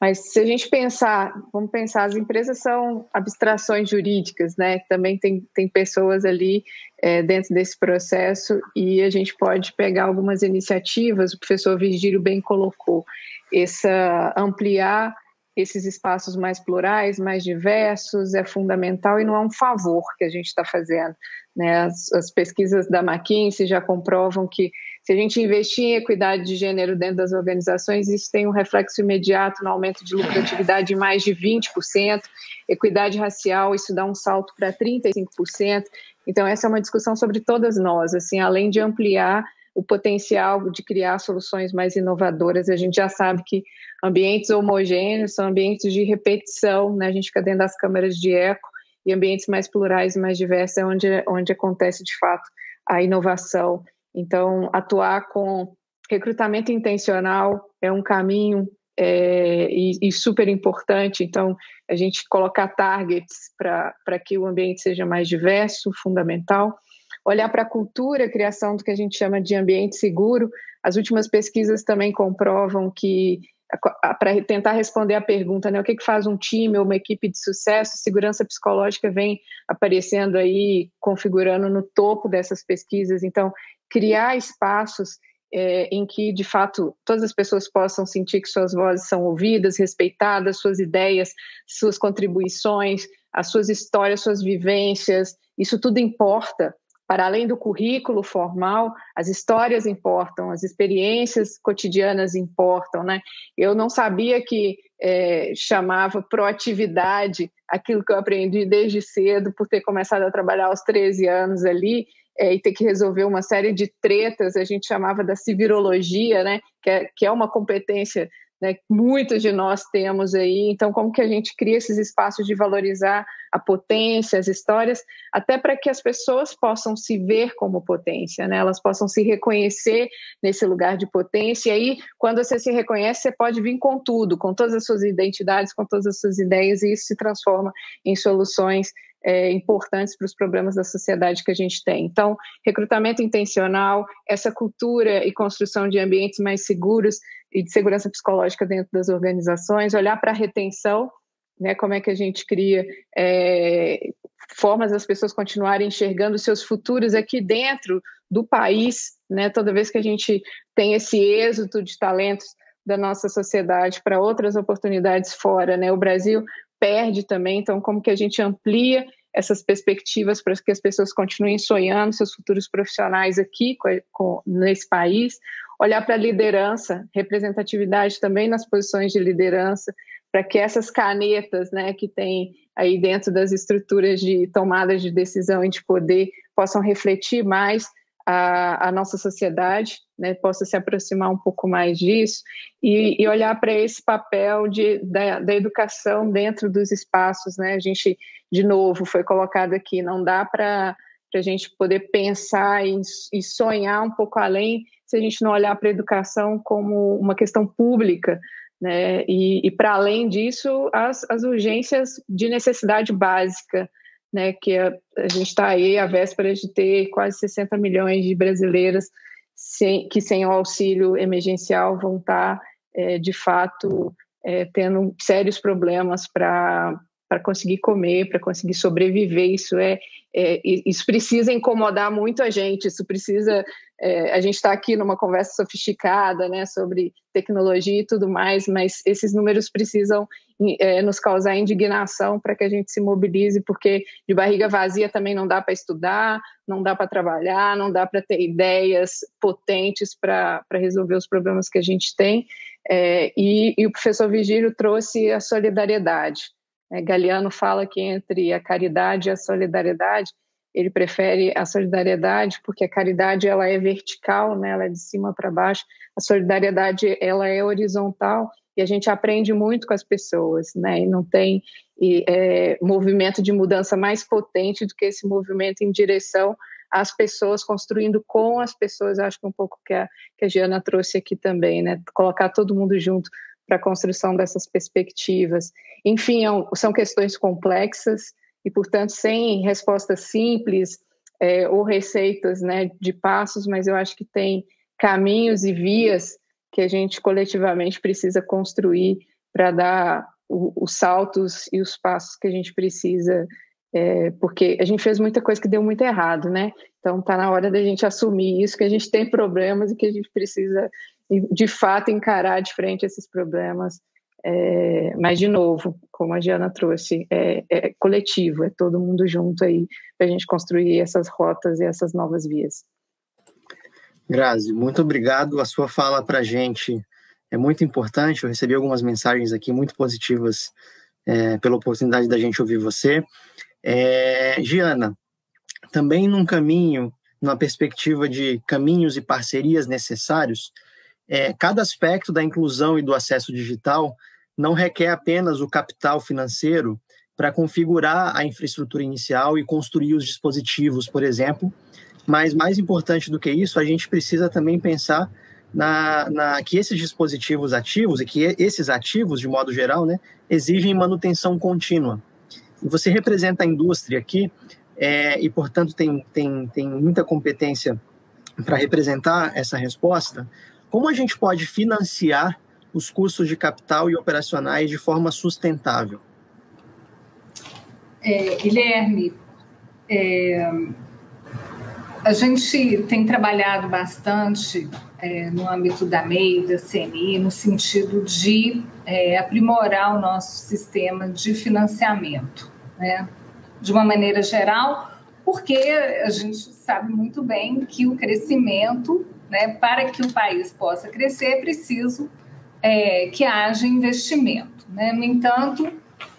Mas se a gente pensar, vamos pensar, as empresas são abstrações jurídicas, né? Também tem, tem pessoas ali é, dentro desse processo e a gente pode pegar algumas iniciativas, o professor Virgílio bem colocou, essa ampliar esses espaços mais plurais, mais diversos, é fundamental e não é um favor que a gente está fazendo. Né? As, as pesquisas da McKinsey já comprovam que Se a gente investir em equidade de gênero dentro das organizações, isso tem um reflexo imediato no aumento de lucratividade de mais de 20%. Equidade racial, isso dá um salto para 35%. Então, essa é uma discussão sobre todas nós, assim, além de ampliar o potencial de criar soluções mais inovadoras. A gente já sabe que ambientes homogêneos são ambientes de repetição, né? A gente fica dentro das câmeras de eco e ambientes mais plurais e mais diversos é onde, onde acontece de fato a inovação. Então, atuar com recrutamento intencional é um caminho é, e, e, super importante. Então, a gente colocar targets para que o ambiente seja mais diverso, fundamental olhar para a cultura, criação do que a gente chama de ambiente seguro. As últimas pesquisas também comprovam que, para tentar responder a pergunta, né, o que, que faz um time ou uma equipe de sucesso, segurança psicológica vem aparecendo aí, configurando no topo dessas pesquisas. Então, criar espaços é, em que, de fato, todas as pessoas possam sentir que suas vozes são ouvidas, respeitadas, suas ideias, suas contribuições, as suas histórias, suas vivências, isso tudo importa para além do currículo formal, as histórias importam, as experiências cotidianas importam, né? Eu não sabia que é, chamava proatividade aquilo que eu aprendi desde cedo, por ter começado a trabalhar aos 13 anos ali, é, e ter que resolver uma série de tretas, a gente chamava da civirologia, né? Que é, que é uma competência né, muitos de nós temos aí. Então, como que a gente cria esses espaços de valorizar a potência, as histórias, até para que as pessoas possam se ver como potência, né? Elas possam se reconhecer nesse lugar de potência. E aí, quando você se reconhece, você pode vir com tudo, com todas as suas identidades, com todas as suas ideias, e isso se transforma em soluções é, importantes para os problemas da sociedade que a gente tem. Então, recrutamento intencional, essa cultura e construção de ambientes mais seguros e de segurança psicológica dentro das organizações, olhar para a retenção, né, como é que a gente cria é, formas das pessoas continuarem enxergando seus futuros aqui dentro do país, né, toda vez que a gente tem esse êxodo de talentos da nossa sociedade para outras oportunidades fora, né? O Brasil perde também, então como que a gente amplia essas perspectivas para que as pessoas continuem sonhando seus futuros profissionais aqui com, nesse país, olhar para a liderança, representatividade também nas posições de liderança, para que essas canetas, né, que tem aí dentro das estruturas de tomada de decisão e de poder possam refletir mais a, a nossa sociedade, né, possa se aproximar um pouco mais disso e, e olhar para esse papel de, da, da, educação dentro dos espaços. Né? A gente, de novo, foi colocado aqui, não dá para a gente poder pensar e, e sonhar um pouco além se a gente não olhar para a educação como uma questão pública, né? E, e para além disso, as, as urgências de necessidade básica, né, que a, a gente está aí à véspera de ter quase 60 milhões de brasileiras sem, que sem o auxílio emergencial vão estar, tá, é, de fato, é, tendo sérios problemas para para conseguir comer, para conseguir sobreviver. Isso é, é, isso precisa incomodar muito a gente. Isso precisa. É, a gente está aqui numa conversa sofisticada, né, sobre tecnologia e tudo mais, mas esses números precisam é, nos causar indignação para que a gente se mobilize, porque de barriga vazia também não dá para estudar, não dá para trabalhar, não dá para ter ideias potentes para resolver os problemas que a gente tem. É, e, e o professor Vigílio trouxe a solidariedade. É, Galeano fala que entre a caridade e a solidariedade, ele prefere a solidariedade porque a caridade ela é vertical, né? ela é de cima para baixo. A solidariedade ela é horizontal e a gente aprende muito com as pessoas, né? E não tem e, é, movimento de mudança mais potente do que esse movimento em direção às pessoas, construindo com as pessoas. Acho que um pouco que a, que a Giana trouxe aqui também, né? Colocar todo mundo junto para a construção dessas perspectivas. Enfim, é são questões complexas e, portanto, sem respostas simples é, ou receitas né, de passos, mas eu acho que tem caminhos e vias que a gente coletivamente precisa construir para dar os saltos e os passos que a gente precisa, é, porque a gente fez muita coisa que deu muito errado, né? Então está na hora da gente assumir isso, que a gente tem problemas e que a gente precisa de fato encarar de frente esses problemas. É, mas, de novo, como a Diana trouxe, é, é coletivo, é todo mundo junto aí para a gente construir essas rotas e essas novas vias. Grazi, muito obrigado. A sua fala para a gente é muito importante. Eu recebi algumas mensagens aqui muito positivas é, pela oportunidade da gente ouvir você. É, Giana, também num caminho, numa perspectiva de caminhos e parcerias necessários, é, cada aspecto da inclusão e do acesso digital não requer apenas o capital financeiro para configurar a infraestrutura inicial e construir os dispositivos, por exemplo, mas mais importante do que isso, a gente precisa também pensar na, na, que esses dispositivos ativos e que esses ativos, de modo geral, né, exigem manutenção contínua. Você representa a indústria aqui é, e, portanto, tem, tem, tem muita competência para representar essa resposta. Como a gente pode financiar os custos de capital e operacionais de forma sustentável? É, Guilherme, é, a gente tem trabalhado bastante é, no âmbito da MEI, da CNI, no sentido de é, aprimorar o nosso sistema de financiamento, né? de uma maneira geral, porque a gente sabe muito bem que o crescimento, né, para que o país possa crescer, é preciso é, que haja investimento. Né? No entanto,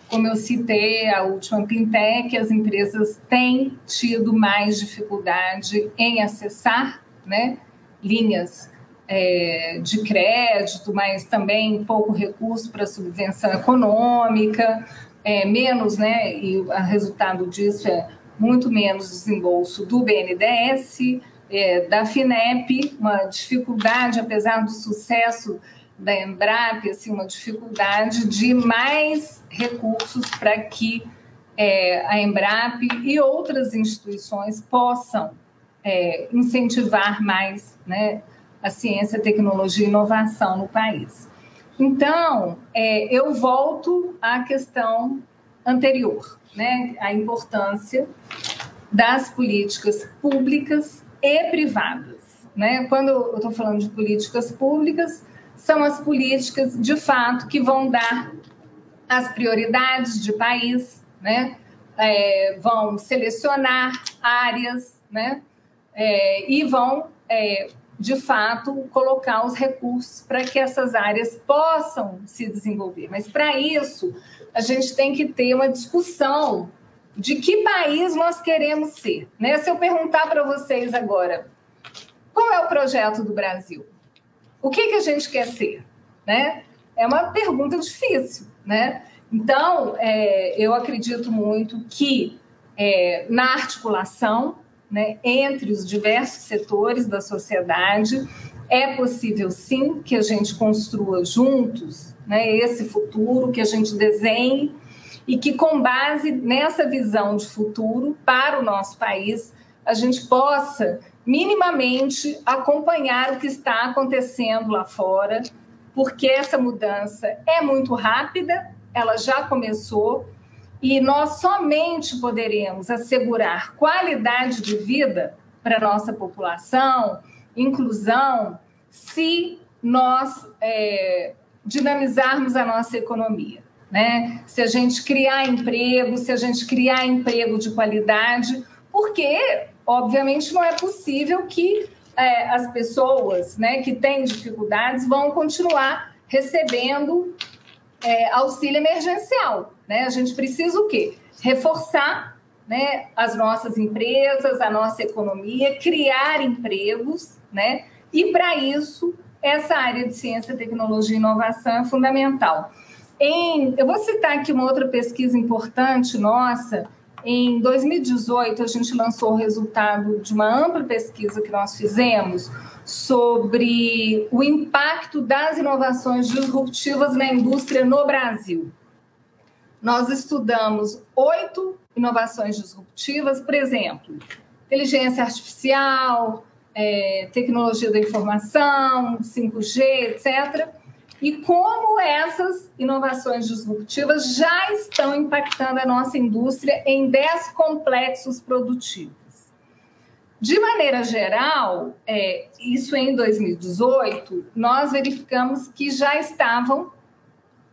como eu citei, a última Pintec, as empresas têm tido mais dificuldade em acessar né, linhas é, de crédito, mas também pouco recurso para subvenção econômica, é, menos, né, e o resultado disso é muito menos desembolso do BNDES, é, da FINEP, uma dificuldade, apesar do sucesso da Embrap, assim, uma dificuldade de mais recursos para que é, a Embrap e outras instituições possam é, incentivar mais né, a ciência, tecnologia e inovação no país. Então, é, eu volto à questão anterior, né, a importância das políticas públicas e privadas. Né? Quando eu estou falando de políticas públicas, são as políticas, de fato, que vão dar as prioridades de país, né? É, vão selecionar áreas, né? É, e vão, é, de fato, colocar os recursos para que essas áreas possam se desenvolver. Mas, para isso, a gente tem que ter uma discussão de que país nós queremos ser. Né? Se eu perguntar para vocês agora, qual é o projeto do Brasil? O que, que a gente quer ser? Né? É uma pergunta difícil, né? Então, é, eu acredito muito que é, na articulação né, entre os diversos setores da sociedade, é possível sim que a gente construa juntos né, esse futuro, que a gente desenhe e que, com base nessa visão de futuro para o nosso país, a gente possa minimamente acompanhar o que está acontecendo lá fora, porque essa mudança é muito rápida, ela já começou e nós somente poderemos assegurar qualidade de vida para nossa população, inclusão, se nós é, dinamizarmos a nossa economia. Né? Se a gente criar emprego, se a gente criar emprego de qualidade, porque obviamente não é possível que é, as pessoas né, que têm dificuldades vão continuar recebendo é, auxílio emergencial. Né? A gente precisa o quê? Reforçar né, as nossas empresas, a nossa economia, criar empregos, né? E para isso, essa área de ciência, tecnologia e inovação é fundamental. Em, eu vou citar aqui uma outra pesquisa importante nossa, em 2018, a gente lançou o resultado de uma ampla pesquisa que nós fizemos sobre o impacto das inovações disruptivas na indústria no Brasil. Nós estudamos oito inovações disruptivas, por exemplo, inteligência artificial, é, tecnologia da informação, 5G, etc e como essas inovações disruptivas já estão impactando a nossa indústria em 10 complexos produtivos. De maneira geral, é, isso em 2018, nós verificamos que já estavam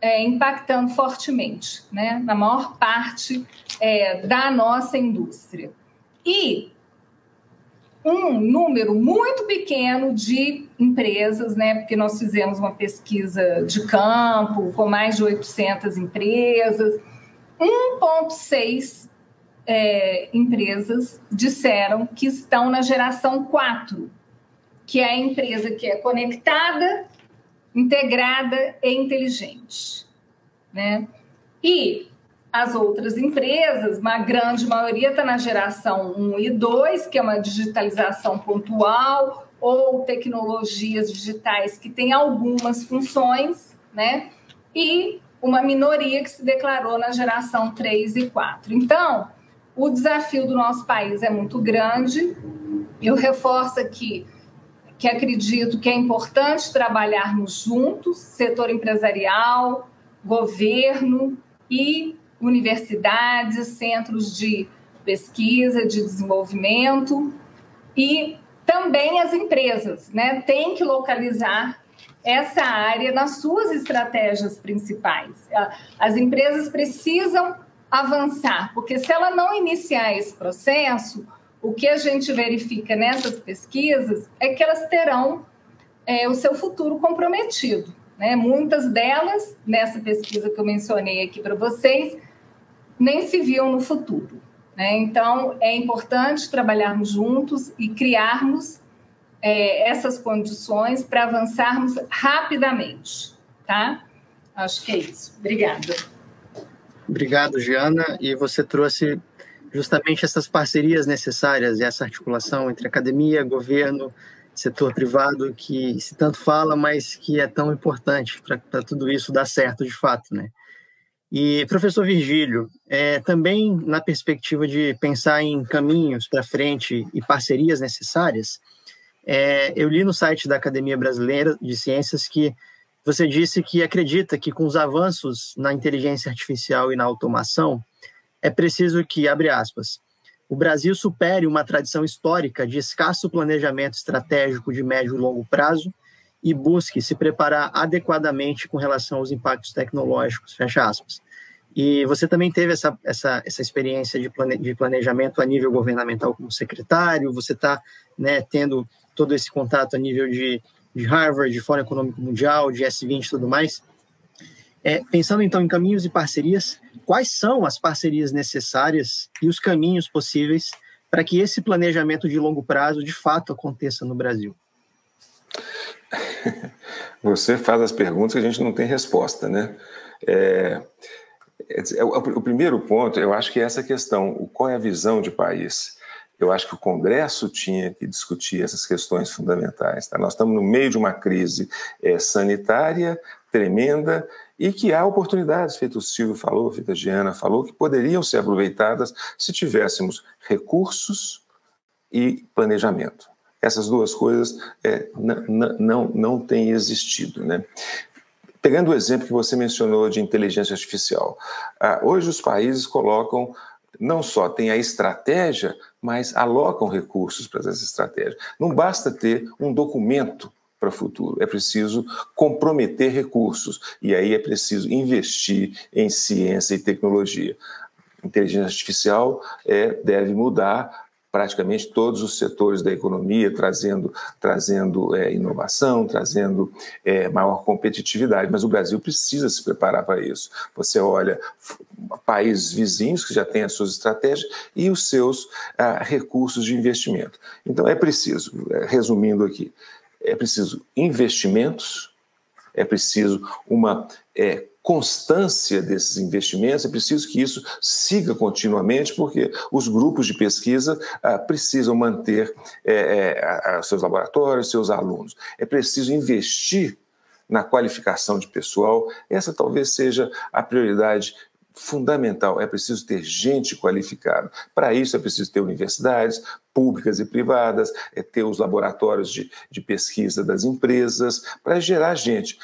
é, impactando fortemente, né, na maior parte é, da nossa indústria. E um número muito pequeno de empresas, né? Porque nós fizemos uma pesquisa de campo com mais de 800 empresas. 1,6 é, empresas disseram que estão na geração 4, que é a empresa que é conectada, integrada e inteligente. Né? E as outras empresas, uma grande maioria está na geração 1 e 2, que é uma digitalização pontual ou tecnologias digitais que têm algumas funções, né? E uma minoria que se declarou na geração 3 e 4. Então, o desafio do nosso país é muito grande. Eu reforço aqui que acredito que é importante trabalharmos juntos, setor empresarial, governo e universidades, centros de pesquisa, de desenvolvimento e também as empresas, né? Tem que localizar essa área nas suas estratégias principais. As empresas precisam avançar, porque se ela não iniciar esse processo, o que a gente verifica nessas pesquisas é que elas terão é, o seu futuro comprometido. Né? Muitas delas, nessa pesquisa que eu mencionei aqui para vocês, nem se viam no futuro. Né? Então, é importante trabalharmos juntos e criarmos é, essas condições para avançarmos rapidamente. Tá? Acho que é isso. Obrigada. Obrigado, Giana. E você trouxe justamente essas parcerias necessárias, essa articulação entre academia, governo, setor privado, que se tanto fala, mas que é tão importante para tudo isso dar certo de fato, né? E, professor Virgílio, é, também na perspectiva de pensar em caminhos para frente e parcerias necessárias, é, eu li no site da Academia Brasileira de Ciências que você disse que acredita que com os avanços na inteligência artificial e na automação, é preciso que, abre aspas, o Brasil supere uma tradição histórica de escasso planejamento estratégico de médio e longo prazo e busque se preparar adequadamente com relação aos impactos tecnológicos, fecha aspas. E você também teve essa, essa, essa experiência de, plane, de planejamento a nível governamental como secretário, você está né, tendo todo esse contato a nível de, de Harvard, de Fórum Econômico Mundial, de S20 e tudo mais. É, pensando então em caminhos e parcerias, quais são as parcerias necessárias e os caminhos possíveis para que esse planejamento de longo prazo de fato aconteça no Brasil? (laughs) Você faz as perguntas que a gente não tem resposta, né? É, é, o primeiro ponto, eu acho que é essa questão, qual é a visão de país? Eu acho que o Congresso tinha que discutir essas questões fundamentais. Tá? Nós estamos no meio de uma crise é, sanitária tremenda e que há oportunidades, feito o Silvio falou, feito a Giana falou, que poderiam ser aproveitadas se tivéssemos recursos e planejamento. Essas duas coisas é, não, não têm existido. Né? Pegando o exemplo que você mencionou de inteligência artificial, ah, hoje os países colocam não só tem a estratégia, mas alocam recursos para essa estratégia. Não basta ter um documento para o futuro, é preciso comprometer recursos e aí é preciso investir em ciência e tecnologia. Inteligência artificial é, deve mudar praticamente todos os setores da economia, trazendo, trazendo é, inovação, trazendo é, maior competitividade. Mas o Brasil precisa se preparar para isso. Você olha países vizinhos que já têm as suas estratégias e os seus ah, recursos de investimento. Então é preciso, é, resumindo aqui, é preciso investimentos, é preciso uma é, constância desses investimentos, é preciso que isso siga continuamente, porque os grupos de pesquisa ah, precisam manter é, é, seus laboratórios, seus alunos. É preciso investir na qualificação de pessoal. Essa talvez seja a prioridade fundamental. É preciso ter gente qualificada. Para isso é preciso ter universidades públicas e privadas, é ter os laboratórios de, de pesquisa das empresas, para gerar gente.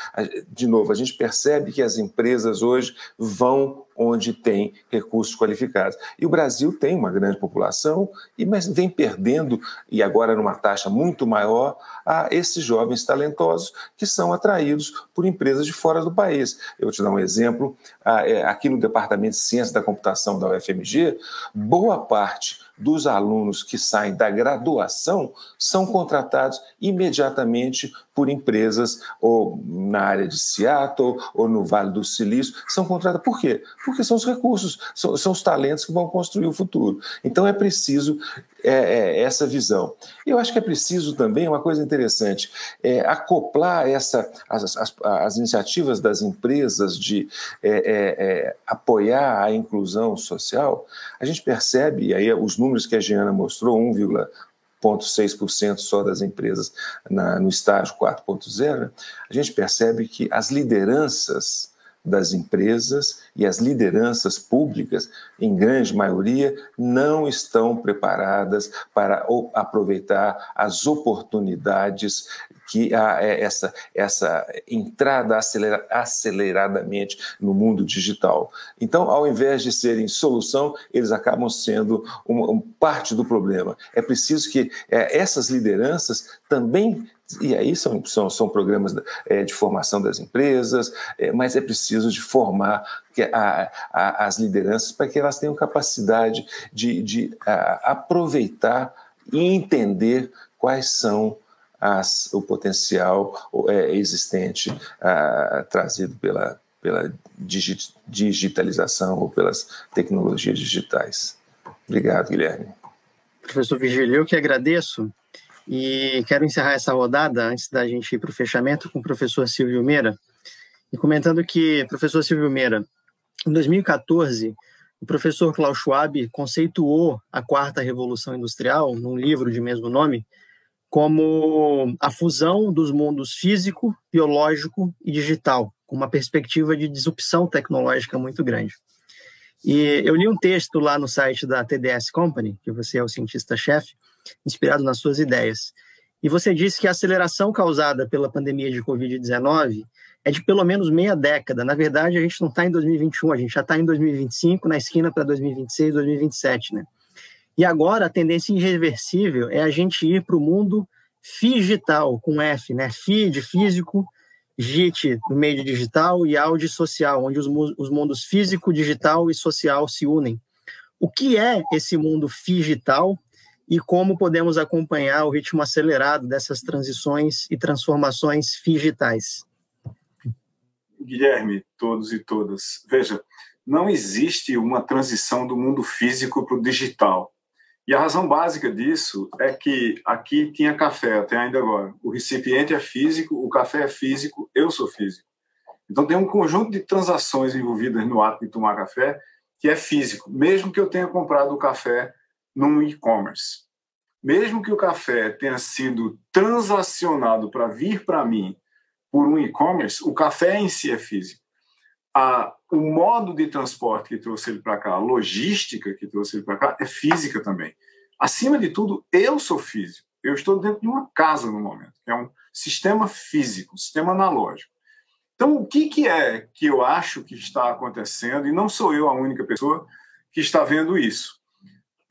De novo, a gente percebe que as empresas hoje vão onde tem recursos qualificados. E o Brasil tem uma grande população, e mas vem perdendo, e agora numa taxa muito maior, a esses jovens talentosos que são atraídos por empresas de fora do país. Eu vou te dar um exemplo. É, aqui no Departamento de Ciência da Computação da UFMG, boa parte dos alunos que saem da graduação são contratados imediatamente por empresas ou na área de Seattle ou no Vale do Silício, são contratados. Por quê? Porque são os recursos, são, são os talentos que vão construir o futuro. Então é preciso é, é, essa visão. Eu acho que é preciso também, uma coisa interessante, é, acoplar essa, as, as, as, iniciativas das empresas de é, é, é apoiar a inclusão social. A gente percebe, aí os números que a Giana mostrou, 1,6% só das empresas na, no estágio 4.0, a gente percebe que as lideranças das empresas e as lideranças públicas, em grande maioria, não estão preparadas para aproveitar as oportunidades que há é, essa, essa entrada acelera, aceleradamente no mundo digital. Então, ao invés de serem solução, eles acabam sendo uma, uma parte do problema. É preciso que é, essas lideranças também e aí são, são, são programas é, de formação das empresas, é, mas é preciso de formar a, a, as lideranças para que elas tenham capacidade de, de a, aproveitar e entender quais são as, o potencial é, existente trazido pela, pela digitalização ou pelas tecnologias digitais. Obrigado, Guilherme. Professor Vigílio, eu que agradeço. E quero encerrar essa rodada, antes da gente ir para o fechamento, com o professor Silvio Meira, e comentando que, professor Silvio Meira, em 2014, o professor Klaus Schwab conceituou a quarta revolução industrial, num livro de mesmo nome, como a fusão dos mundos físico, biológico e digital, com uma perspectiva de disrupção tecnológica muito grande. E eu li um texto lá no site da TDS Company, que você é o cientista-chefe, inspirado nas suas ideias. E você disse que a aceleração causada pela pandemia de Covid-19 é de pelo menos meia década. Na verdade, a gente não está em 2021, a gente já está em 2025, na esquina para 2026, 2027, né? E agora a tendência irreversível é a gente ir para o mundo digital, com F, né? Fi de físico, JIT no meio digital e Audi social, onde os, os mundos físico, digital e social se unem. O que é esse mundo digital e como podemos acompanhar o ritmo acelerado dessas transições e transformações digitais. Guilherme, todos e todas, veja, não existe uma transição do mundo físico para o digital. E a razão básica disso é que aqui tinha café até ainda agora. O recipiente é físico, o café é físico, eu sou físico. Então tem um conjunto de transações envolvidas no ato de tomar café que é físico, mesmo que eu tenha comprado o café num e-commerce. Mesmo que o café tenha sido transacionado para vir para mim por um e-commerce, o café em si é físico. A, o modo de transporte que trouxe ele para cá, a logística que trouxe ele para cá, é física também. Acima de tudo, eu sou físico. Eu estou dentro de uma casa no momento, que é um sistema físico, um sistema analógico. Então, o que, que é que eu acho que está acontecendo, e não sou eu a única pessoa que está vendo isso?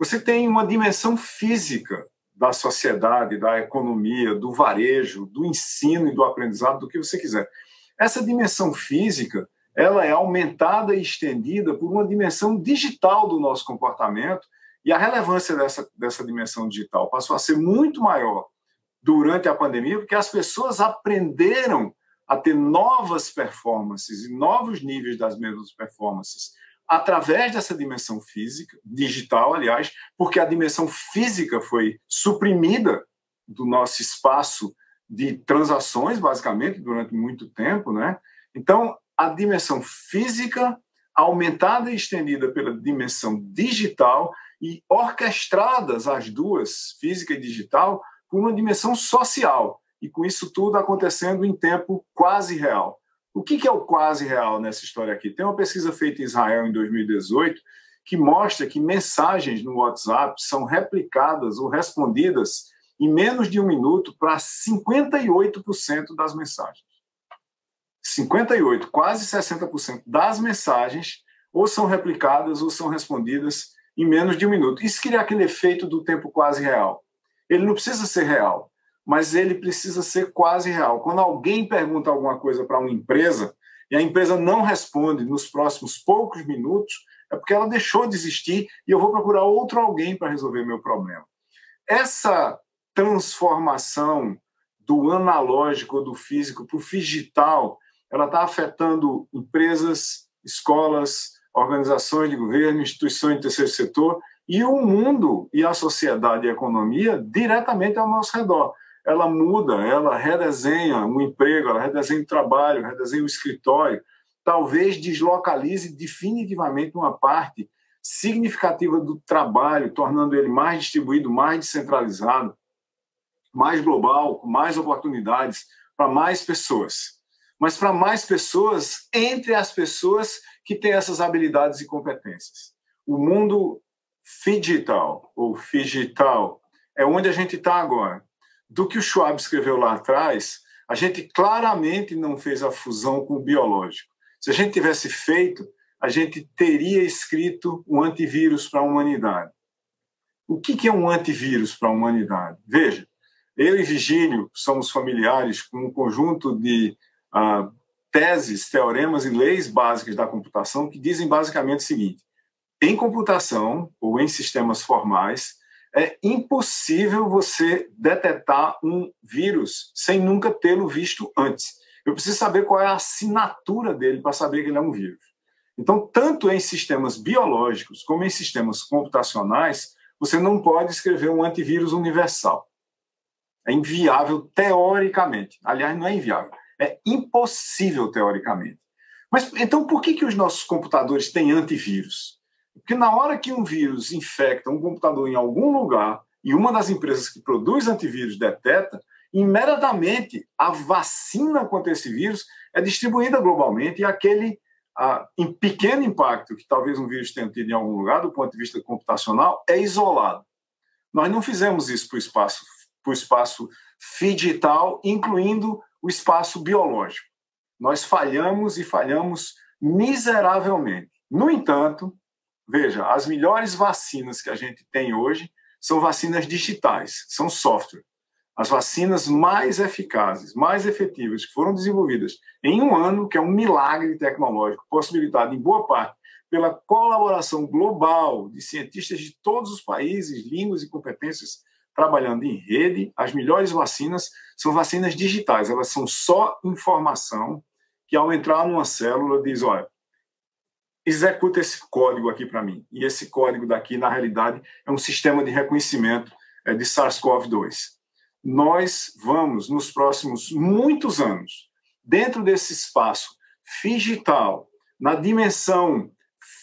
Você tem uma dimensão física da sociedade, da economia, do varejo, do ensino e do aprendizado, do que você quiser. Essa dimensão física, ela é aumentada e estendida por uma dimensão digital do nosso comportamento, e a relevância dessa, dessa dimensão digital passou a ser muito maior durante a pandemia, porque as pessoas aprenderam a ter novas performances e novos níveis das mesmas performances através dessa dimensão física, digital, aliás, porque a dimensão física foi suprimida do nosso espaço de transações, basicamente, durante muito tempo, né? Então, a dimensão física aumentada e estendida pela dimensão digital e orquestradas as duas, física e digital, por uma dimensão social, e com isso tudo acontecendo em tempo quase real. O que é o quase real nessa história aqui? Tem uma pesquisa feita em Israel em 2018 que mostra que mensagens no WhatsApp são replicadas ou respondidas em menos de um minuto para 58% das mensagens. 58, quase 60% das mensagens ou são replicadas ou são respondidas em menos de um minuto. Isso cria aquele efeito do tempo quase real. Ele não precisa ser real, mas ele precisa ser quase real. Quando alguém pergunta alguma coisa para uma empresa e a empresa não responde nos próximos poucos minutos, é porque ela deixou de existir e eu vou procurar outro alguém para resolver meu problema. Essa transformação do analógico, do físico para o digital, ela está afetando empresas, escolas, organizações de governo, instituições de terceiro setor e o mundo e a sociedade e a economia diretamente ao nosso redor. Ela muda, ela redesenha um emprego, ela redesenha o trabalho, redesenha o escritório, talvez deslocalize definitivamente uma parte significativa do trabalho, tornando ele mais distribuído, mais descentralizado, mais global, com mais oportunidades para mais pessoas. Mas para mais pessoas, entre as pessoas que têm essas habilidades e competências. O mundo digital ou digital é onde a gente está agora. Do que o Schwab escreveu lá atrás, a gente claramente não fez a fusão com o biológico. Se a gente tivesse feito, a gente teria escrito um antivírus para a humanidade. O que é um antivírus para a humanidade? Veja, eu e Vigílio somos familiares com um conjunto de uh, teses, teoremas e leis básicas da computação que dizem basicamente o seguinte: em computação ou em sistemas formais, é impossível você detectar um vírus sem nunca tê-lo visto antes. Eu preciso saber qual é a assinatura dele para saber que ele é um vírus. Então, tanto em sistemas biológicos como em sistemas computacionais, você não pode escrever um antivírus universal. É inviável teoricamente. Aliás, não é inviável, é impossível teoricamente. Mas então por que, que os nossos computadores têm antivírus? Porque na hora que um vírus infecta um computador em algum lugar e uma das empresas que produz antivírus deteta, imediatamente a vacina contra esse vírus é distribuída globalmente e aquele a, em pequeno impacto que talvez um vírus tenha tido em algum lugar, do ponto de vista computacional, é isolado. Nós não fizemos isso para o espaço, para o espaço digital, incluindo o espaço biológico. Nós falhamos e falhamos miseravelmente. No entanto, veja, as melhores vacinas que a gente tem hoje são vacinas digitais, são software. As vacinas mais eficazes, mais efetivas, que foram desenvolvidas em um ano, que é um milagre tecnológico, possibilitado em boa parte pela colaboração global de cientistas de todos os países, línguas e competências trabalhando em rede, as melhores vacinas são vacinas digitais, elas são só informação que ao entrar numa célula diz, olha, executa esse código aqui para mim. E esse código daqui, na realidade, é um sistema de reconhecimento é, de SARS-CoV-2 nós vamos, nos próximos muitos anos, dentro desse espaço digital, na dimensão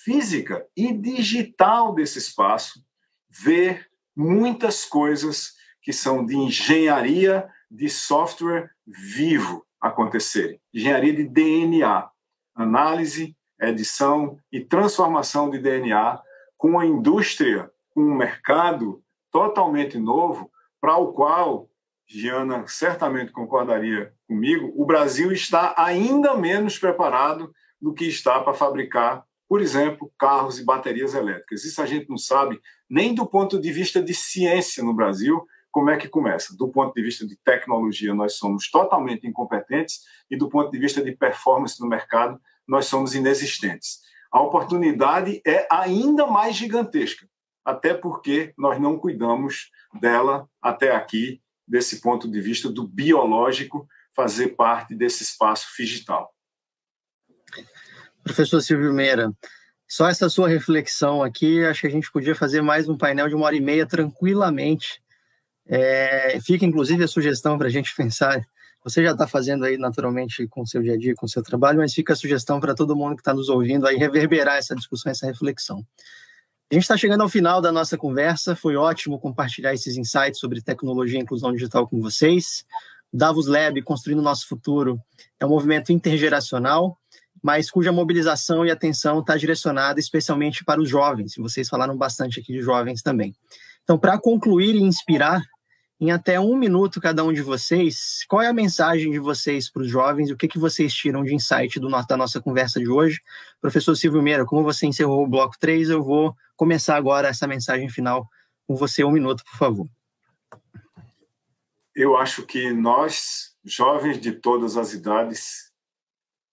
física e digital desse espaço, ver muitas coisas que são de engenharia de software vivo acontecerem. Engenharia de DNA, análise, edição e transformação de DNA com a indústria, um mercado totalmente novo, para o qual, Giana certamente concordaria comigo, o Brasil está ainda menos preparado do que está para fabricar, por exemplo, carros e baterias elétricas. Isso a gente não sabe nem do ponto de vista de ciência no Brasil, como é que começa. Do ponto de vista de tecnologia, nós somos totalmente incompetentes e do ponto de vista de performance no mercado, nós somos inexistentes. A oportunidade é ainda mais gigantesca até porque nós não cuidamos dela até aqui, desse ponto de vista do biológico fazer parte desse espaço digital. Professor Silvio Meira, só essa sua reflexão aqui, acho que a gente podia fazer mais um painel de uma hora e meia tranquilamente. É, fica inclusive a sugestão para a gente (laughs) pensar. Você já está fazendo aí naturalmente com o seu dia a dia, com o seu trabalho, mas fica a sugestão para todo mundo que está nos ouvindo aí reverberar essa discussão, essa reflexão. A gente está chegando ao final da nossa conversa. Foi ótimo compartilhar esses insights sobre tecnologia e inclusão digital com vocês. Davos Lab, Construindo o Nosso Futuro, é um movimento intergeracional, mas cuja mobilização e atenção está direcionada especialmente para os jovens. Vocês falaram bastante aqui de jovens também. Então, para concluir e inspirar, em até um minuto cada um de vocês, qual é a mensagem de vocês para os jovens? O que, que vocês tiram de insight do, da nossa conversa de hoje? Professor Silvio Meira, como você encerrou o bloco 3, eu vou começar agora essa mensagem final com você. Um minuto, por favor. Eu acho que nós, jovens de todas as idades,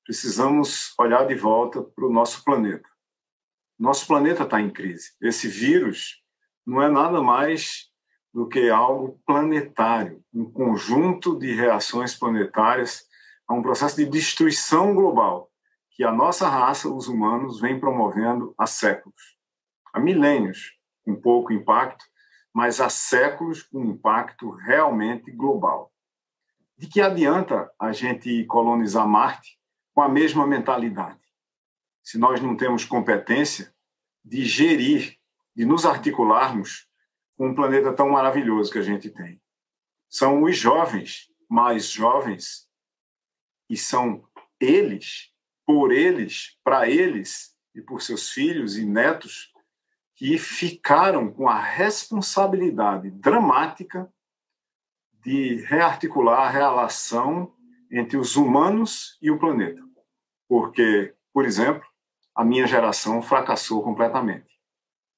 precisamos olhar de volta para o nosso planeta. Nosso planeta está em crise. Esse vírus não é nada mais do que algo planetário, um conjunto de reações planetárias a um processo de destruição global que a nossa raça, os humanos, vem promovendo há séculos, há milênios, com pouco impacto, mas há séculos com impacto realmente global. De que adianta a gente colonizar Marte com a mesma mentalidade? Se nós não temos competência de gerir, de nos articularmos com um planeta tão maravilhoso que a gente tem. São os jovens, mais jovens, e são eles, por eles, para eles e por seus filhos e netos, que ficaram com a responsabilidade dramática de rearticular a relação entre os humanos e o planeta. Porque, por exemplo, a minha geração fracassou completamente.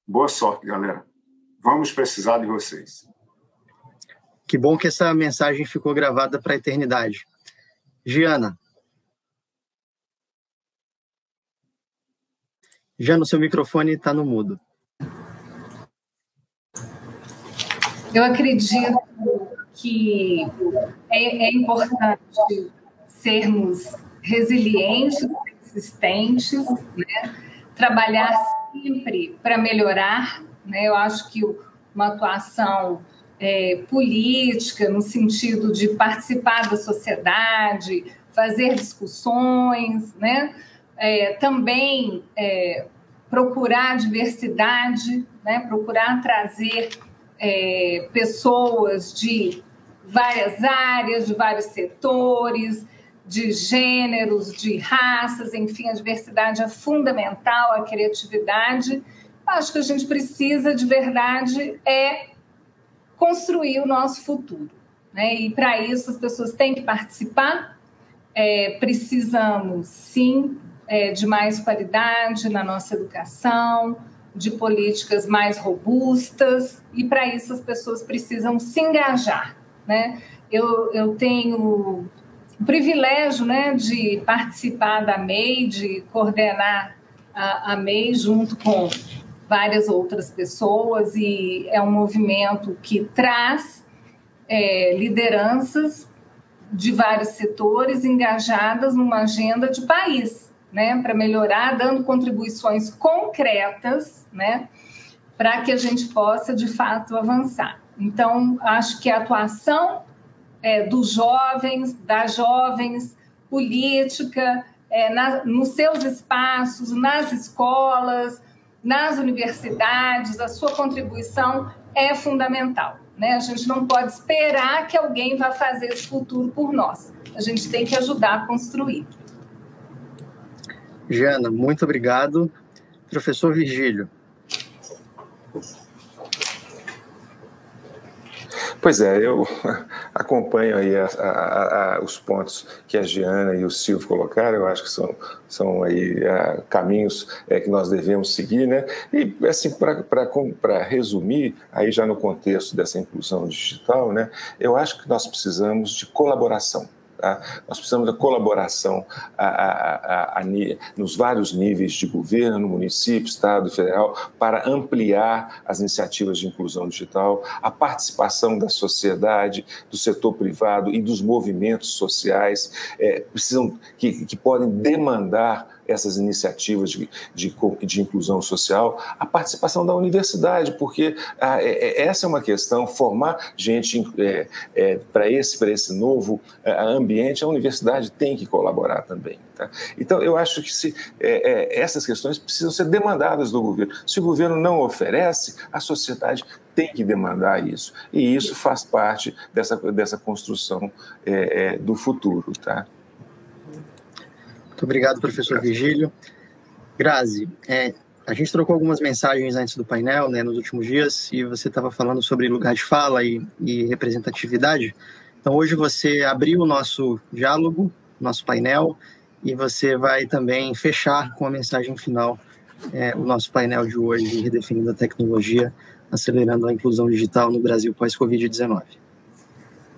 Boa sorte, galera. Vamos precisar de vocês. Que bom que essa mensagem ficou gravada para a eternidade. Giana. Giana, o seu microfone está no mudo. Eu acredito que é, é importante sermos resilientes, persistentes, né? trabalhar sempre para melhorar né? Eu acho que uma atuação é, política, no sentido de participar da sociedade, fazer discussões, né? É, também é, procurar diversidade, né? procurar trazer é, pessoas de várias áreas, de vários setores, de gêneros, de raças, enfim, a diversidade é fundamental, a criatividade acho que a gente precisa de verdade é construir o nosso futuro. Né? E para isso as pessoas têm que participar. É, precisamos sim é, de mais qualidade na nossa educação, de políticas mais robustas, e para isso as pessoas precisam se engajar. Né? Eu, eu tenho o privilégio né, de participar da MEI, de coordenar a, a MEI junto com várias outras pessoas e é um movimento que traz é, lideranças de vários setores engajadas numa agenda de país, né, para melhorar, dando contribuições concretas, né, para que a gente possa de fato avançar. Então, acho que a atuação é, dos jovens, das jovens, política, é, na, nos seus espaços, nas escolas, nas universidades, a sua contribuição é fundamental. Né? A gente não pode esperar que alguém vá fazer esse futuro por nós. A gente tem que ajudar a construir. Jana, muito obrigado. Professor Virgílio. Pois é, eu (laughs) acompanho aí a, a, a, os pontos que a Giana e o Silvio colocaram, eu acho que são, são aí caminhos é, que nós devemos seguir, né? E assim, para resumir, aí já no contexto dessa inclusão digital, né, eu acho que nós precisamos de colaboração. Tá? Nós precisamos da colaboração a, a, a, nos vários níveis de governo, município, Estado federal, para ampliar as iniciativas de inclusão digital, a participação da sociedade, do setor privado e dos movimentos sociais é, precisam que, que podem demandar essas iniciativas de, de, de, inclusão social, a participação da universidade, porque ah, é, é, essa é uma questão, formar gente é, é, para esse, esse novo é, ambiente, a universidade tem que colaborar também. Tá? Então, eu acho que se, é, essas questões precisam ser demandadas do governo. Se o governo não oferece, a sociedade tem que demandar isso. E isso faz parte dessa, dessa construção do futuro. Tá? Muito obrigado, professor Virgílio. Grazi, é, a gente trocou algumas mensagens antes do painel, né, nos últimos dias, e você estava falando sobre lugar de fala e, e, representatividade. Então, hoje você abriu o nosso diálogo, nosso painel, e você vai também fechar com a mensagem final é, o nosso painel de hoje, redefinindo a tecnologia, acelerando a inclusão digital no Brasil pós-Covid-19.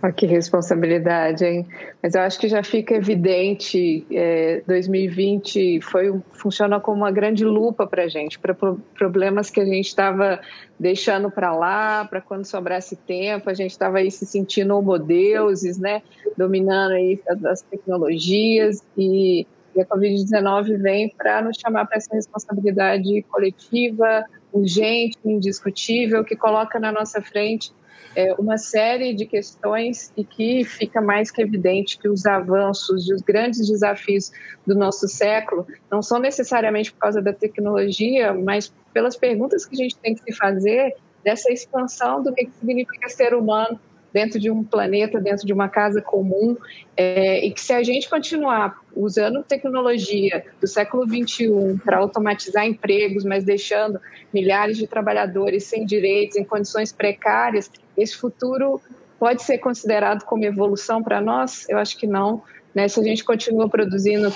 Oh, que responsabilidade, hein? Mas eu acho que já fica evidente, é, 2020 foi, funciona como uma grande lupa para a gente, para problemas que a gente estava deixando para lá, para quando sobrasse tempo, a gente estava aí se sentindo homodeuses, né? Dominando aí as tecnologias e, e a Covid-19 vem para nos chamar para essa responsabilidade coletiva, urgente, indiscutível, que coloca na nossa frente é, uma série de questões e que fica mais que evidente que os avanços e os grandes desafios do nosso século não são necessariamente por causa da tecnologia, mas pelas perguntas que a gente tem que se fazer dessa expansão do que significa ser humano dentro de um planeta, dentro de uma casa comum, é, e que se a gente continuar usando tecnologia do século XXI para automatizar empregos, mas deixando milhares de trabalhadores sem direitos, em condições precárias, esse futuro pode ser considerado como evolução para nós? Eu acho que não. Né? Se a gente continua produzindo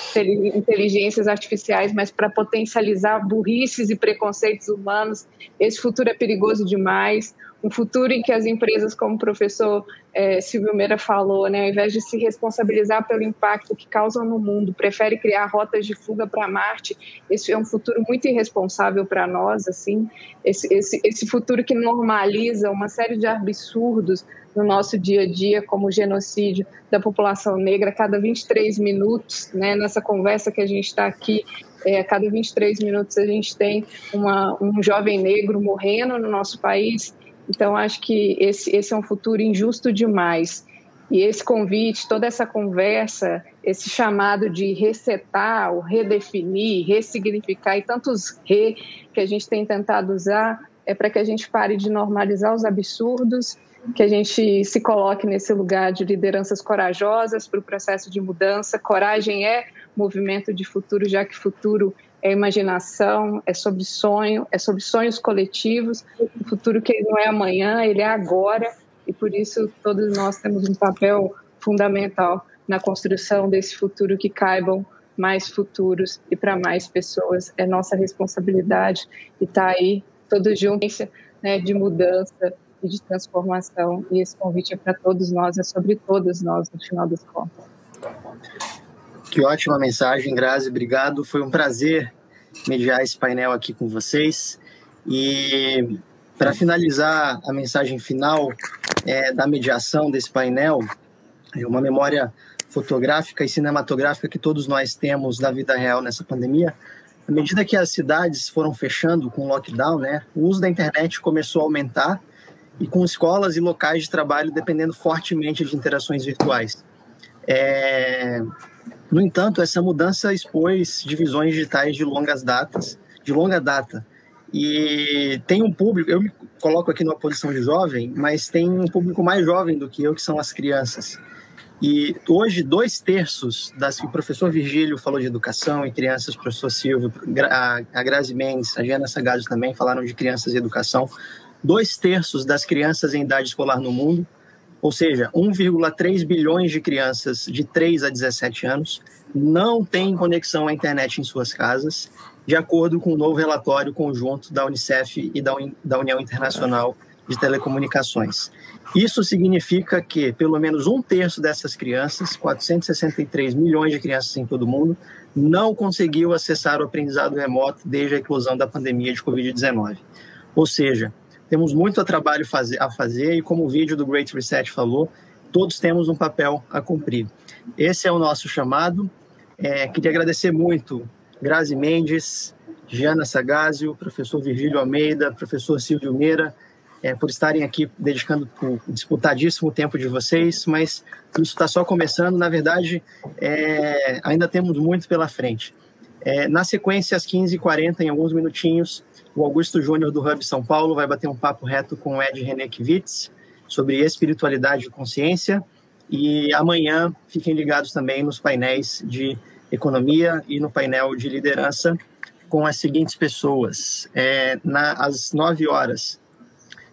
inteligências artificiais, mas para potencializar burrices e preconceitos humanos, esse futuro é perigoso demais um futuro em que as empresas, como o professor é, Silvio Meira falou, né, ao invés de se responsabilizar pelo impacto que causam no mundo, prefere criar rotas de fuga para Marte. Esse é um futuro muito irresponsável para nós, assim. Esse, esse, esse futuro que normaliza uma série de absurdos no nosso dia a dia, como o genocídio da população negra, a cada 23 minutos, né, nessa conversa que a gente está aqui, é, a cada 23 minutos a gente tem uma, um jovem negro morrendo no nosso país então, acho que esse, esse é um futuro injusto demais. E esse convite, toda essa conversa, esse chamado de resetar, ou redefinir, ressignificar e tantos re que a gente tem tentado usar, é para que a gente pare de normalizar os absurdos, que a gente se coloque nesse lugar de lideranças corajosas para o processo de mudança. Coragem é movimento de futuro, já que futuro é imaginação, é sobre sonho, é sobre sonhos coletivos. O futuro que não é amanhã, ele é agora, e por isso todos nós temos um papel fundamental na construção desse futuro que caibam mais futuros e para mais pessoas. É nossa responsabilidade e está aí toda juntos né, de mudança e de transformação. E esse convite é para todos nós, é sobre todos nós, no final das contas. Que ótima mensagem, Grazi. Obrigado. Foi um prazer mediar esse painel aqui com vocês. E para finalizar a mensagem final é, da mediação desse painel, é uma memória fotográfica e cinematográfica que todos nós temos da vida real nessa pandemia. À medida que as cidades foram fechando com o lockdown, né, o uso da internet começou a aumentar e com escolas e locais de trabalho dependendo fortemente de interações virtuais. É, no entanto, essa mudança expôs divisões digitais de longas datas, de longa data. E tem um público, eu me coloco aqui numa posição de jovem, mas tem um público mais jovem do que eu, que são as crianças. E hoje, dois terços das que o professor Virgílio falou de educação e crianças, o professor Silvio, a Grazi Mendes, a Giana Sagazzo também falaram de crianças e educação. Dois terços das crianças em idade escolar no mundo ou seja, 1,3 bilhões de crianças de 3 a 17 anos não têm conexão à internet em suas casas, de acordo com o um novo relatório conjunto da Unicef e da, União Internacional de Telecomunicações. Isso significa que pelo menos um terço dessas crianças, 463 milhões de crianças em todo o mundo, não conseguiu acessar o aprendizado remoto desde a eclosão da pandemia de Covid-19. Ou seja, temos muito a trabalho fazer, a fazer e, como o vídeo do Great Reset falou, todos temos um papel a cumprir. Esse é o nosso chamado. É, queria agradecer muito Grazi Mendes, Giana Sagazio, professor Virgílio Almeida, professor Silvio Meira, é, por estarem aqui dedicando o disputadíssimo tempo de vocês, mas isso está só começando. Na verdade, é, ainda temos muito pela frente. É, na sequência, às 15h40, em alguns minutinhos, o Augusto Júnior do Hub São Paulo vai bater um papo reto com o Ed René Kivitz sobre espiritualidade e consciência. E amanhã fiquem ligados também nos painéis de economia e no painel de liderança com as seguintes pessoas. É, na, às 9 horas,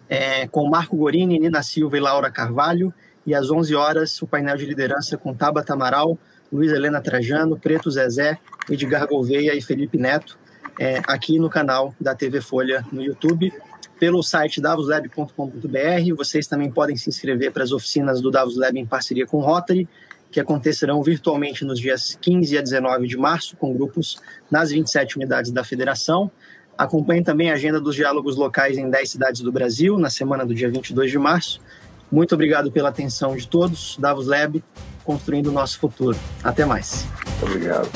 é, com Marco Gorini, Nina Silva e Laura Carvalho. E às 11 horas, o painel de liderança com Tabata Amaral, Luiz Helena Trajano, Preto Zezé, Edgar Gouveia e Felipe Neto é, aqui no canal da TV Folha no YouTube, pelo site davoslab.com.br. Vocês também podem se inscrever para as oficinas do Davos Lab em parceria com o Rotary, que acontecerão virtualmente nos dias 15 a 19 de março, com grupos nas 27 unidades da federação. Acompanhe também a agenda dos diálogos locais em 10 cidades do Brasil, na semana do dia 22 de março. Muito obrigado pela atenção de todos. Davos Lab, construindo o nosso futuro. Até mais. Obrigado.